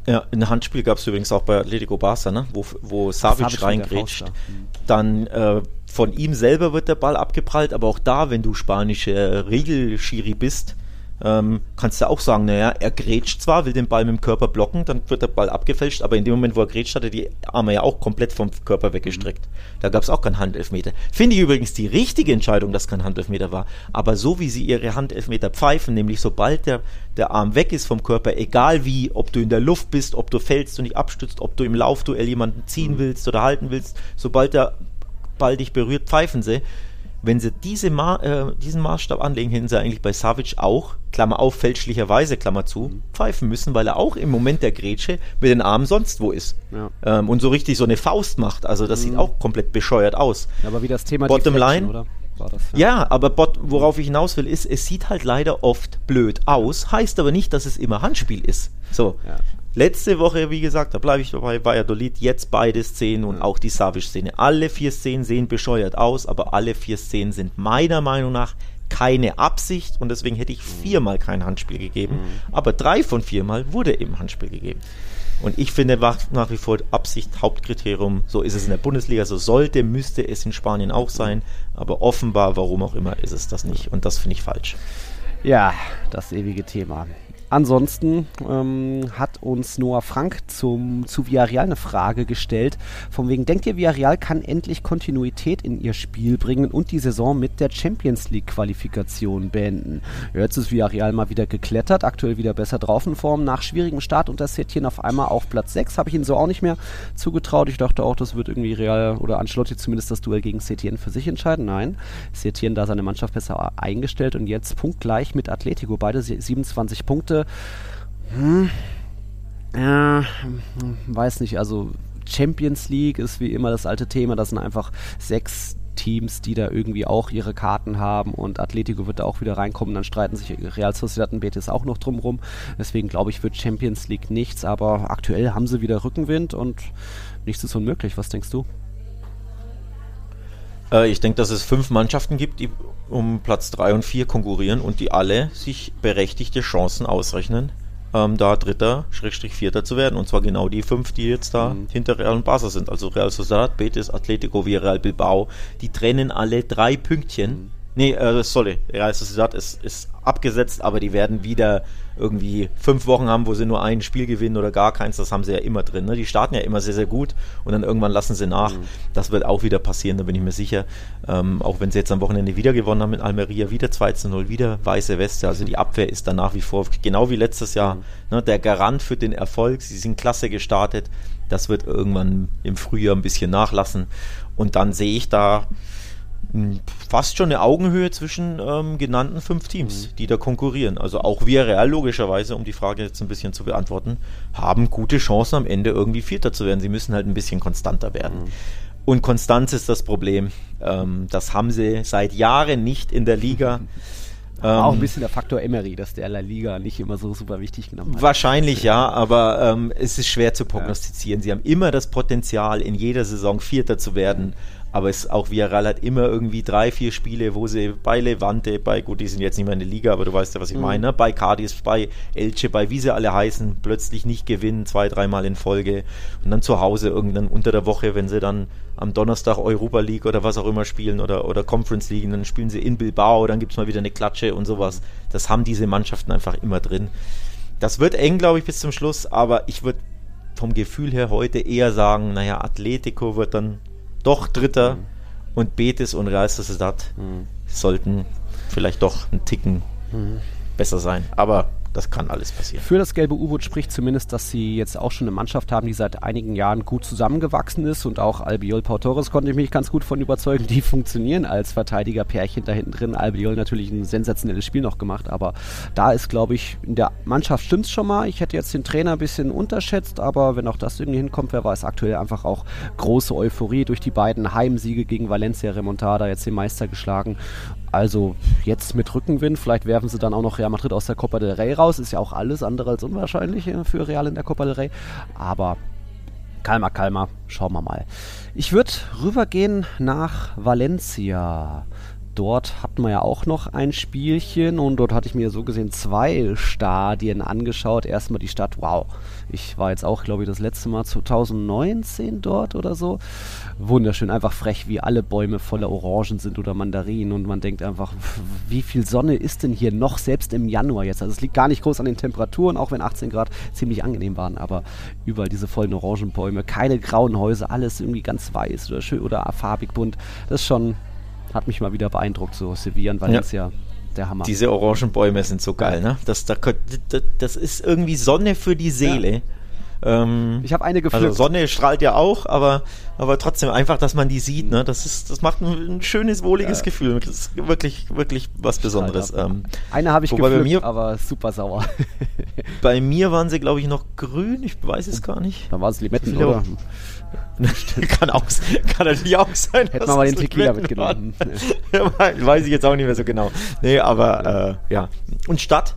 Ja, ein Handspiel gab es übrigens auch bei Atletico Barca, ne? wo, wo Savic reingrätscht. Mhm. Dann äh, von ihm selber wird der Ball abgeprallt, aber auch da, wenn du spanische äh, Regelschiri bist, ähm, kannst du auch sagen, naja, er grätscht zwar, will den Ball mit dem Körper blocken, dann wird der Ball abgefälscht, aber in dem Moment, wo er grätscht, hat er die Arme ja auch komplett vom Körper weggestreckt. Mhm. Da gab es auch keinen Handelfmeter. Finde ich übrigens die richtige Entscheidung, dass kein Handelfmeter war. Aber so wie sie ihre Handelfmeter pfeifen, nämlich sobald der, der Arm weg ist vom Körper, egal wie, ob du in der Luft bist, ob du fällst und nicht abstützt, ob du im Laufduell jemanden ziehen mhm. willst oder halten willst, sobald der Ball dich berührt, pfeifen sie wenn sie diese Ma äh, diesen Maßstab anlegen, hätten sie eigentlich bei Savic auch, Klammer auf, fälschlicherweise, Klammer zu, mhm. pfeifen müssen, weil er auch im Moment der Grätsche mit den Armen sonst wo ist. Ja. Ähm, und so richtig so eine Faust macht. Also das mhm. sieht auch komplett bescheuert aus. Ja, aber wie das Thema Bottom Line, oder? Das, ja. ja. aber bot, worauf ich hinaus will, ist, es sieht halt leider oft blöd aus, heißt aber nicht, dass es immer Handspiel ist. So. Ja. Letzte Woche, wie gesagt, da bleibe ich dabei, Valladolid, jetzt beide Szenen und auch die Savic-Szene. Alle vier Szenen sehen bescheuert aus, aber alle vier Szenen sind meiner Meinung nach keine Absicht und deswegen hätte ich viermal kein Handspiel gegeben. Mhm. Aber drei von viermal wurde eben Handspiel gegeben. Und ich finde nach wie vor Absicht Hauptkriterium. So ist es in der Bundesliga, so sollte, müsste es in Spanien auch sein. Aber offenbar, warum auch immer, ist es das nicht. Und das finde ich falsch. Ja, das ewige Thema. Ansonsten ähm, hat uns Noah Frank zum, zu Villarreal eine Frage gestellt. Von wegen, denkt ihr, Villarreal kann endlich Kontinuität in ihr Spiel bringen und die Saison mit der Champions League Qualifikation beenden? Jetzt ist Villarreal mal wieder geklettert, aktuell wieder besser drauf in Form. Nach schwierigem Start und das Setien auf einmal auf Platz 6 habe ich ihnen so auch nicht mehr zugetraut. Ich dachte auch, das wird irgendwie Real oder Ancelotti zumindest das Duell gegen Setien für sich entscheiden. Nein, Setien da seine Mannschaft besser eingestellt und jetzt punktgleich mit Atletico. Beide 27 Punkte hm, ja, weiß nicht, also Champions League ist wie immer das alte Thema, das sind einfach sechs Teams, die da irgendwie auch ihre Karten haben und Atletico wird da auch wieder reinkommen, dann streiten sich Real Sociedad und Betis auch noch drumherum. Deswegen glaube ich, wird Champions League nichts, aber aktuell haben sie wieder Rückenwind und nichts ist unmöglich. Was denkst du? Äh, ich denke, dass es fünf Mannschaften gibt, die um Platz 3 und 4 konkurrieren und die alle sich berechtigte Chancen ausrechnen, ähm, da Dritter, Schrägstrich Vierter zu werden. Und zwar genau die fünf, die jetzt da mhm. hinter Real und Barca sind. Also Real Sociedad, Betis, Atletico, Villarreal, Bilbao. Die trennen alle drei Pünktchen. Mhm. Nee, äh, sorry, Real Sociedad ist, ist abgesetzt, aber die werden wieder irgendwie fünf Wochen haben, wo sie nur ein Spiel gewinnen oder gar keins. Das haben sie ja immer drin. Ne? Die starten ja immer sehr, sehr gut und dann irgendwann lassen sie nach. Mhm. Das wird auch wieder passieren, da bin ich mir sicher. Ähm, auch wenn sie jetzt am Wochenende wieder gewonnen haben mit Almeria, wieder 2 zu 0, wieder weiße Weste. Also die Abwehr ist da nach wie vor, genau wie letztes Jahr, mhm. ne, der Garant für den Erfolg. Sie sind klasse gestartet. Das wird irgendwann im Frühjahr ein bisschen nachlassen. Und dann sehe ich da fast schon eine Augenhöhe zwischen ähm, genannten fünf Teams, mhm. die da konkurrieren. Also auch wir Real logischerweise, um die Frage jetzt ein bisschen zu beantworten, haben gute Chancen am Ende irgendwie Vierter zu werden. Sie müssen halt ein bisschen konstanter werden. Mhm. Und Konstanz ist das Problem. Ähm, das haben sie seit Jahren nicht in der Liga. Ähm, auch ein bisschen der Faktor Emery, dass der La Liga nicht immer so super wichtig genommen hat. Wahrscheinlich ja, aber ähm, es ist schwer zu prognostizieren. Ja. Sie haben immer das Potenzial, in jeder Saison Vierter zu werden. Mhm aber es auch Villarreal hat immer irgendwie drei, vier Spiele, wo sie bei Levante, bei, gut, die sind jetzt nicht mehr in der Liga, aber du weißt ja, was ich mhm. meine, bei Cadiz, bei Elche, bei wie sie alle heißen, plötzlich nicht gewinnen, zwei, dreimal in Folge und dann zu Hause irgendwann unter der Woche, wenn sie dann am Donnerstag Europa League oder was auch immer spielen oder, oder Conference League, dann spielen sie in Bilbao, dann gibt es mal wieder eine Klatsche und sowas. Das haben diese Mannschaften einfach immer drin. Das wird eng, glaube ich, bis zum Schluss, aber ich würde vom Gefühl her heute eher sagen, naja, Atletico wird dann doch Dritter mhm. und Betis und Real Sociedad mhm. sollten vielleicht doch einen Ticken mhm. besser sein. Aber das kann alles passieren. Für das gelbe U-Boot spricht zumindest, dass sie jetzt auch schon eine Mannschaft haben, die seit einigen Jahren gut zusammengewachsen ist und auch Albiol Torres konnte ich mich ganz gut von überzeugen. Die funktionieren als Verteidiger-Pärchen da hinten drin. Albiol natürlich ein sensationelles Spiel noch gemacht, aber da ist, glaube ich, in der Mannschaft stimmt es schon mal. Ich hätte jetzt den Trainer ein bisschen unterschätzt, aber wenn auch das irgendwie hinkommt, wer weiß, aktuell einfach auch große Euphorie durch die beiden Heimsiege gegen Valencia Remontada, jetzt den Meister geschlagen also jetzt mit Rückenwind, vielleicht werfen sie dann auch noch Real Madrid aus der Copa del Rey raus. Ist ja auch alles andere als unwahrscheinlich äh, für Real in der Copa del Rey. Aber kalmer, kalmer, schauen wir mal. Ich würde rübergehen nach Valencia dort hatten wir ja auch noch ein Spielchen und dort hatte ich mir so gesehen zwei Stadien angeschaut. Erstmal die Stadt, wow, ich war jetzt auch, glaube ich, das letzte Mal 2019 dort oder so. Wunderschön, einfach frech, wie alle Bäume voller Orangen sind oder Mandarinen und man denkt einfach, wie viel Sonne ist denn hier noch, selbst im Januar jetzt? Also es liegt gar nicht groß an den Temperaturen, auch wenn 18 Grad ziemlich angenehm waren, aber überall diese vollen Orangenbäume, keine grauen Häuser, alles irgendwie ganz weiß oder schön oder farbig bunt. Das ist schon hat mich mal wieder beeindruckt, so Sevilla und Valencia. Ja. Der Hammer. Diese Orangenbäume sind so geil, ne? Das, das, das ist irgendwie Sonne für die Seele. Ja. Ähm, ich habe eine gepflückt. Also Sonne strahlt ja auch, aber, aber trotzdem einfach, dass man die sieht, ne? Das ist, das macht ein, ein schönes, wohliges ja. Gefühl. Das ist wirklich, wirklich was Besonderes. Ähm, eine habe ich gepflückt, bei mir, aber super sauer. bei mir waren sie, glaube ich, noch grün. Ich weiß es gar nicht. Da war es Limetten, oder? kann, auch, kann natürlich auch sein. Hätten wir mal den Tequila mitgenommen. Weiß ich jetzt auch nicht mehr so genau. Nee, aber äh, ja. Und Stadt?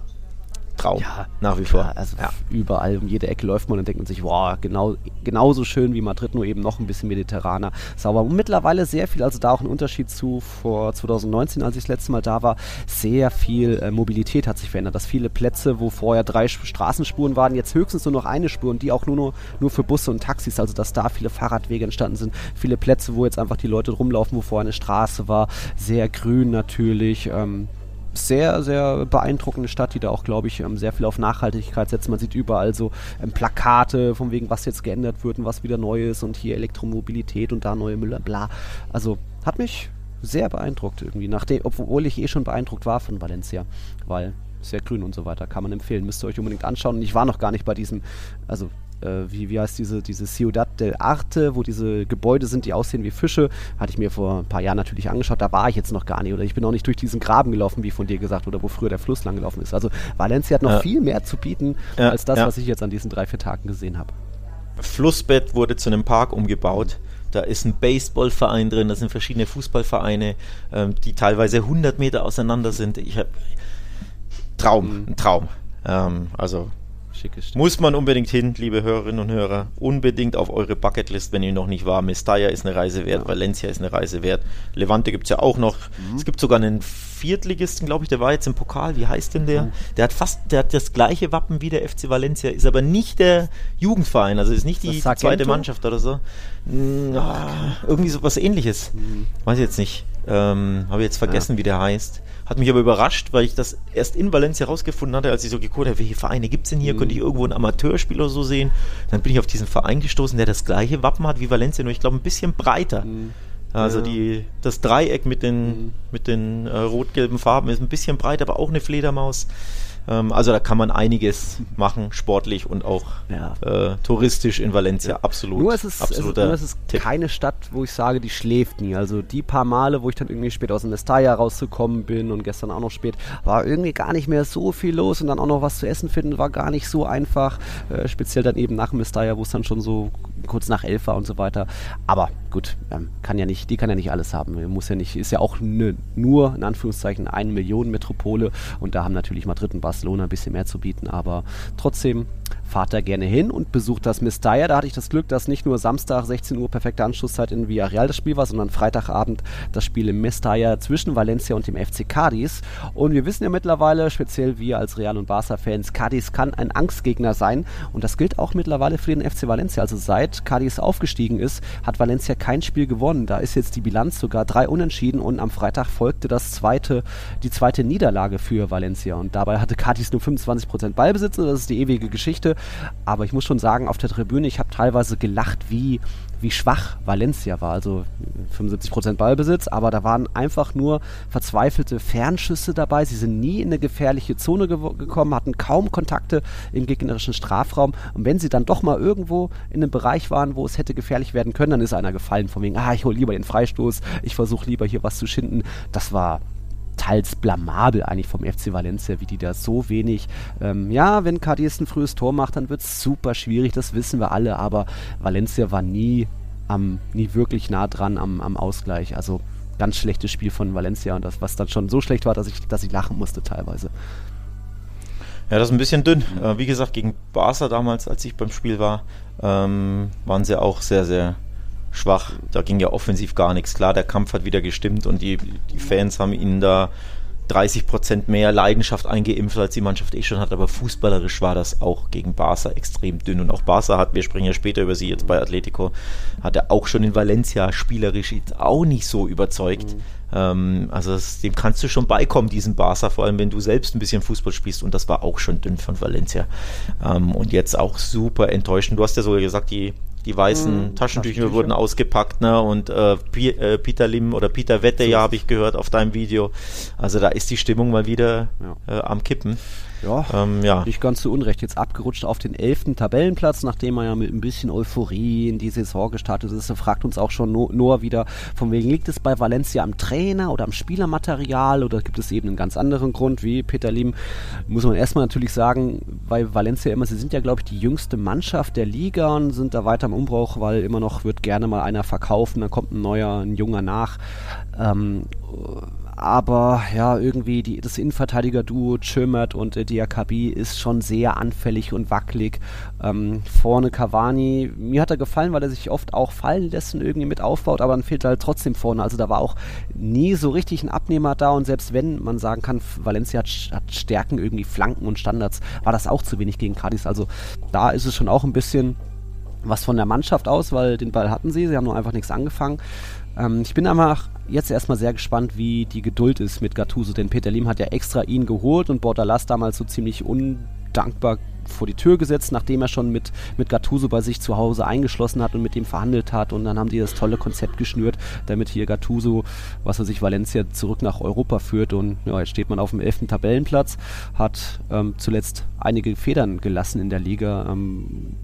Traum. Ja, nach wie klar, vor. Also ja. überall, um jede Ecke läuft man und denkt man sich, wow, genau, genauso schön wie Madrid, nur eben noch ein bisschen mediterraner, sauber. Und mittlerweile sehr viel, also da auch ein Unterschied zu vor 2019, als ich das letzte Mal da war, sehr viel äh, Mobilität hat sich verändert. Dass viele Plätze, wo vorher drei Straßenspuren waren, jetzt höchstens nur noch eine Spur und die auch nur, nur, nur für Busse und Taxis, also dass da viele Fahrradwege entstanden sind, viele Plätze, wo jetzt einfach die Leute rumlaufen, wo vorher eine Straße war, sehr grün natürlich. Ähm, sehr, sehr beeindruckende Stadt, die da auch, glaube ich, ähm, sehr viel auf Nachhaltigkeit setzt. Man sieht überall so ähm, Plakate, von wegen, was jetzt geändert wird und was wieder neu ist und hier Elektromobilität und da neue Müller, bla. Also hat mich sehr beeindruckt irgendwie, nachdem, obwohl ich eh schon beeindruckt war von Valencia, weil sehr grün und so weiter, kann man empfehlen, müsst ihr euch unbedingt anschauen. Und ich war noch gar nicht bei diesem, also äh, wie, wie heißt diese, diese Ciudad del Arte, wo diese Gebäude sind, die aussehen wie Fische. Hatte ich mir vor ein paar Jahren natürlich angeschaut, da war ich jetzt noch gar nicht. Oder ich bin auch nicht durch diesen Graben gelaufen, wie von dir gesagt, oder wo früher der Fluss lang gelaufen ist. Also Valencia hat noch ja. viel mehr zu bieten, ja, als das, ja. was ich jetzt an diesen drei, vier Tagen gesehen habe. Flussbett wurde zu einem Park umgebaut. Da ist ein Baseballverein drin, da sind verschiedene Fußballvereine, ähm, die teilweise 100 Meter auseinander sind. Ich habe Traum, mhm. ein Traum. Ähm, also Schickes Muss man unbedingt hin, liebe Hörerinnen und Hörer. Unbedingt auf eure Bucketlist, wenn ihr noch nicht war. Mestalla ist eine Reise wert, ja. Valencia ist eine Reise wert. Levante gibt es ja auch noch. Mhm. Es gibt sogar einen Viertligisten, glaube ich, der war jetzt im Pokal. Wie heißt denn der? Mhm. Der hat fast, der hat das gleiche Wappen wie der FC Valencia, ist aber nicht der Jugendverein, also ist nicht die zweite Mannschaft oder so. Ja, irgendwie so was ähnliches. Mhm. Weiß ich jetzt nicht. Ähm, Habe ich jetzt vergessen, ja. wie der heißt. Hat mich aber überrascht, weil ich das erst in Valencia herausgefunden hatte, als ich so geguckt habe, welche Vereine gibt es denn hier? Mhm. Könnte ich irgendwo ein Amateurspiel oder so sehen? Dann bin ich auf diesen Verein gestoßen, der das gleiche Wappen hat wie Valencia, nur ich glaube ein bisschen breiter. Mhm. Also ja. die, das Dreieck mit den, mhm. mit den äh, rot-gelben Farben ist ein bisschen breit, aber auch eine Fledermaus. Ähm, also da kann man einiges machen, sportlich und auch ja. äh, touristisch in Valencia. Ja. Absolut. Nur ist es, es, nur ist es keine Stadt, wo ich sage, die schläft nie. Also die paar Male, wo ich dann irgendwie spät aus dem Nestaya rausgekommen bin und gestern auch noch spät, war irgendwie gar nicht mehr so viel los und dann auch noch was zu essen finden, war gar nicht so einfach. Äh, speziell dann eben nach dem Nestaya, wo es dann schon so kurz nach elf war und so weiter. Aber gut, ähm, kann ja nicht, die kann ja nicht alles haben. Muss ja nicht, ist ja auch ne, nur in Anführungszeichen eine Million Metropole und da haben natürlich Madrid und Barcelona Barcelona ein bisschen mehr zu bieten, aber trotzdem fahrt da gerne hin und besucht das Mestalla. Da hatte ich das Glück, dass nicht nur Samstag 16 Uhr perfekte Anschlusszeit in Villarreal das Spiel war, sondern Freitagabend das Spiel im Mestalla zwischen Valencia und dem FC Cadiz. Und wir wissen ja mittlerweile, speziell wir als Real- und Barca-Fans, Cadiz kann ein Angstgegner sein und das gilt auch mittlerweile für den FC Valencia. Also seit Cadiz aufgestiegen ist, hat Valencia kein Spiel gewonnen. Da ist jetzt die Bilanz sogar drei Unentschieden und am Freitag folgte das zweite, die zweite Niederlage für Valencia und dabei hatte Cadiz nur 25% Ballbesitz das ist die ewige Geschichte Aber ich muss schon sagen, auf der Tribüne, ich habe teilweise gelacht, wie, wie schwach Valencia war. Also 75% Ballbesitz, aber da waren einfach nur verzweifelte Fernschüsse dabei. Sie sind nie in eine gefährliche Zone ge gekommen, hatten kaum Kontakte im gegnerischen Strafraum. Und wenn sie dann doch mal irgendwo in einem Bereich waren, wo es hätte gefährlich werden können, dann ist einer gefallen von wegen, ah, ich hole lieber den Freistoß, ich versuche lieber hier was zu schinden. Das war teils blamabel eigentlich vom FC Valencia, wie die da so wenig, ähm, ja, wenn Cadiz ein frühes Tor macht, dann wird es super schwierig, das wissen wir alle, aber Valencia war nie am, nie wirklich nah dran am, am Ausgleich, also ganz schlechtes Spiel von Valencia und das, was dann schon so schlecht war, dass ich, dass ich lachen musste teilweise. Ja, das ist ein bisschen dünn. Äh, wie gesagt, gegen Barca damals, als ich beim Spiel war, ähm, waren sie auch sehr, sehr schwach. Da ging ja offensiv gar nichts. Klar, der Kampf hat wieder gestimmt und die, die Fans haben ihnen da 30 Prozent mehr Leidenschaft eingeimpft, als die Mannschaft eh schon hat, aber fußballerisch war das auch gegen Barca extrem dünn. Und auch Barca hat, wir sprechen ja später über sie jetzt bei Atletico, hat er auch schon in Valencia spielerisch jetzt auch nicht so überzeugt. Mhm. Also das, dem kannst du schon beikommen, diesem Barca, vor allem wenn du selbst ein bisschen Fußball spielst. Und das war auch schon dünn von Valencia. Ähm, und jetzt auch super enttäuschend. Du hast ja sogar gesagt, die die weißen mhm, Taschentücher wurden ausgepackt, ne? Und äh, äh, Peter Lim oder Peter Wette, ja, habe ich gehört auf deinem Video. Also da ist die Stimmung mal wieder ja. äh, am Kippen. Ja, ähm, ja, nicht ganz zu Unrecht. Jetzt abgerutscht auf den elften Tabellenplatz, nachdem er ja mit ein bisschen Euphorie in die Saison gestartet ist. Da fragt uns auch schon Noah wieder, von wegen liegt es bei Valencia am Trainer oder am Spielermaterial oder gibt es eben einen ganz anderen Grund, wie Peter Lim? Muss man erstmal natürlich sagen, weil Valencia immer, sie sind ja glaube ich die jüngste Mannschaft der Liga und sind da weiter im Umbruch, weil immer noch wird gerne mal einer verkaufen, dann kommt ein neuer, ein junger nach. Ähm, aber ja, irgendwie die, das Innenverteidiger-Duo Chömert und äh, Diakabi ist schon sehr anfällig und wackelig. Ähm, vorne Cavani, mir hat er gefallen, weil er sich oft auch fallen lässt und irgendwie mit aufbaut, aber dann fehlt er halt trotzdem vorne. Also da war auch nie so richtig ein Abnehmer da und selbst wenn man sagen kann, Valencia hat, hat Stärken, irgendwie Flanken und Standards, war das auch zu wenig gegen Cadiz. Also da ist es schon auch ein bisschen was von der Mannschaft aus, weil den Ball hatten sie, sie haben nur einfach nichts angefangen. Ähm, ich bin einfach jetzt erstmal sehr gespannt, wie die Geduld ist mit Gattuso, denn Peter Lim hat ja extra ihn geholt und Bordalas damals so ziemlich undankbar vor die Tür gesetzt, nachdem er schon mit, mit Gattuso bei sich zu Hause eingeschlossen hat und mit ihm verhandelt hat. Und dann haben die das tolle Konzept geschnürt, damit hier Gattuso, was er sich Valencia zurück nach Europa führt. Und ja, jetzt steht man auf dem elften Tabellenplatz, hat ähm, zuletzt einige Federn gelassen in der Liga. Ähm,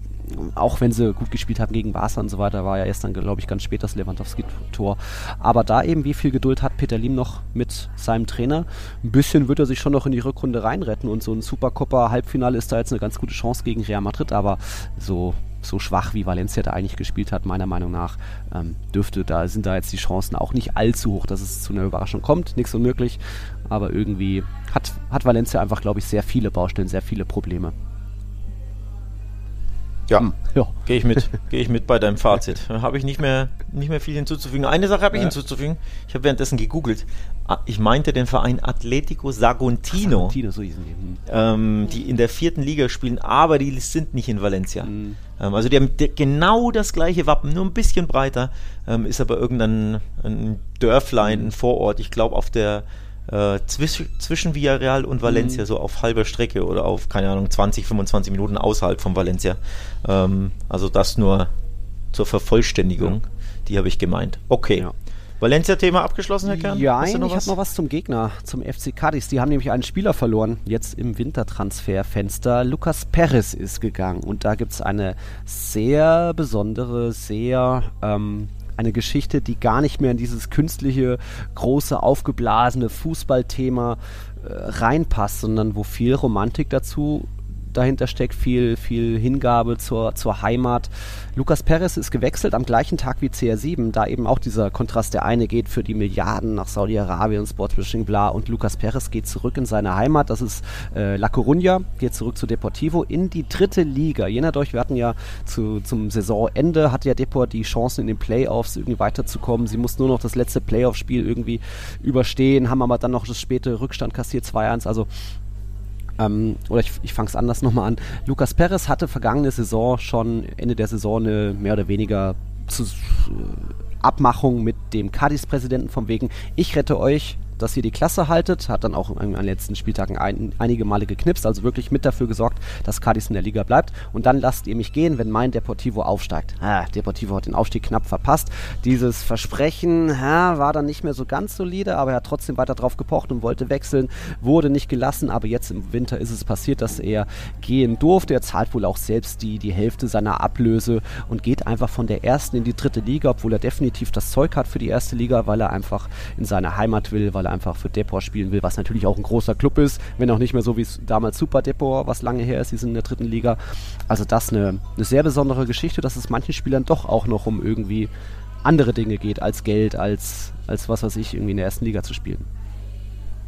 auch wenn sie gut gespielt haben gegen Barca und so weiter, war ja erst dann, glaube ich, ganz spät das Lewandowski-Tor. Aber da eben, wie viel Geduld hat Peter Lim noch mit seinem Trainer? Ein bisschen wird er sich schon noch in die Rückrunde reinretten und so ein Supercopa-Halbfinale ist da jetzt eine ganz gute Chance gegen Real Madrid, aber so so schwach wie Valencia da eigentlich gespielt hat, meiner Meinung nach, ähm, dürfte da sind da jetzt die Chancen auch nicht allzu hoch, dass es zu einer Überraschung kommt. Nichts unmöglich, aber irgendwie hat, hat Valencia einfach, glaube ich, sehr viele Baustellen, sehr viele Probleme. Ja, hm, ja. gehe ich mit. gehe ich mit bei deinem Fazit. Habe ich nicht mehr, nicht mehr viel hinzuzufügen. Eine Sache habe ich ja. hinzuzufügen. Ich habe währenddessen gegoogelt. Ah, ich meinte den Verein Atletico Saguntino. Saguntino, so hießen die. Hm. Ähm, die in der vierten Liga spielen, aber die sind nicht in Valencia. Hm. Ähm, also die haben genau das gleiche Wappen, nur ein bisschen breiter. Ähm, ist aber irgendein ein Dörflein, ein Vorort. Ich glaube auf der äh, zwisch, zwischen Villarreal und Valencia, mhm. so auf halber Strecke oder auf, keine Ahnung, 20, 25 Minuten außerhalb von Valencia. Ähm, also das nur zur Vervollständigung, ja. die habe ich gemeint. Okay. Ja. Valencia-Thema abgeschlossen, Herr Kern? Ja, ich habe noch was zum Gegner, zum FC Cadiz. Die haben nämlich einen Spieler verloren, jetzt im Wintertransferfenster. Lucas Perez ist gegangen und da gibt es eine sehr besondere, sehr ähm, eine Geschichte, die gar nicht mehr in dieses künstliche, große, aufgeblasene Fußballthema äh, reinpasst, sondern wo viel Romantik dazu dahinter steckt, viel, viel Hingabe zur, zur Heimat. Lukas Perez ist gewechselt am gleichen Tag wie CR7, da eben auch dieser Kontrast. Der eine geht für die Milliarden nach Saudi-Arabien, Sportswashing, bla, und Lukas Perez geht zurück in seine Heimat. Das ist äh, La Coruña, geht zurück zu Deportivo in die dritte Liga. Jener durch, wir hatten ja zu, zum Saisonende, hatte ja Deport die Chancen in den Playoffs irgendwie weiterzukommen. Sie mussten nur noch das letzte Playoff-Spiel irgendwie überstehen, haben aber dann noch das späte Rückstand kassiert 2-1. Also ähm, oder ich, ich fange es anders nochmal an. Lukas Perez hatte vergangene Saison schon Ende der Saison eine mehr oder weniger zu, äh, Abmachung mit dem Cadiz-Präsidenten vom wegen, ich rette euch, dass ihr die Klasse haltet, hat dann auch an den letzten Spieltagen ein, einige Male geknipst, also wirklich mit dafür gesorgt, dass Cadiz in der Liga bleibt. Und dann lasst ihr mich gehen, wenn mein Deportivo aufsteigt. Ah, Deportivo hat den Aufstieg knapp verpasst. Dieses Versprechen ja, war dann nicht mehr so ganz solide, aber er hat trotzdem weiter drauf gepocht und wollte wechseln, wurde nicht gelassen, aber jetzt im Winter ist es passiert, dass er gehen durfte. Er zahlt wohl auch selbst die, die Hälfte seiner Ablöse und geht einfach von der ersten in die dritte Liga, obwohl er definitiv das Zeug hat für die erste Liga, weil er einfach in seine Heimat will, weil er einfach für Depor spielen will, was natürlich auch ein großer Club ist, wenn auch nicht mehr so wie damals Super Depor, was lange her ist, die sind in der dritten Liga. Also das eine, eine sehr besondere Geschichte, dass es manchen Spielern doch auch noch um irgendwie andere Dinge geht als Geld, als, als was weiß ich, irgendwie in der ersten Liga zu spielen.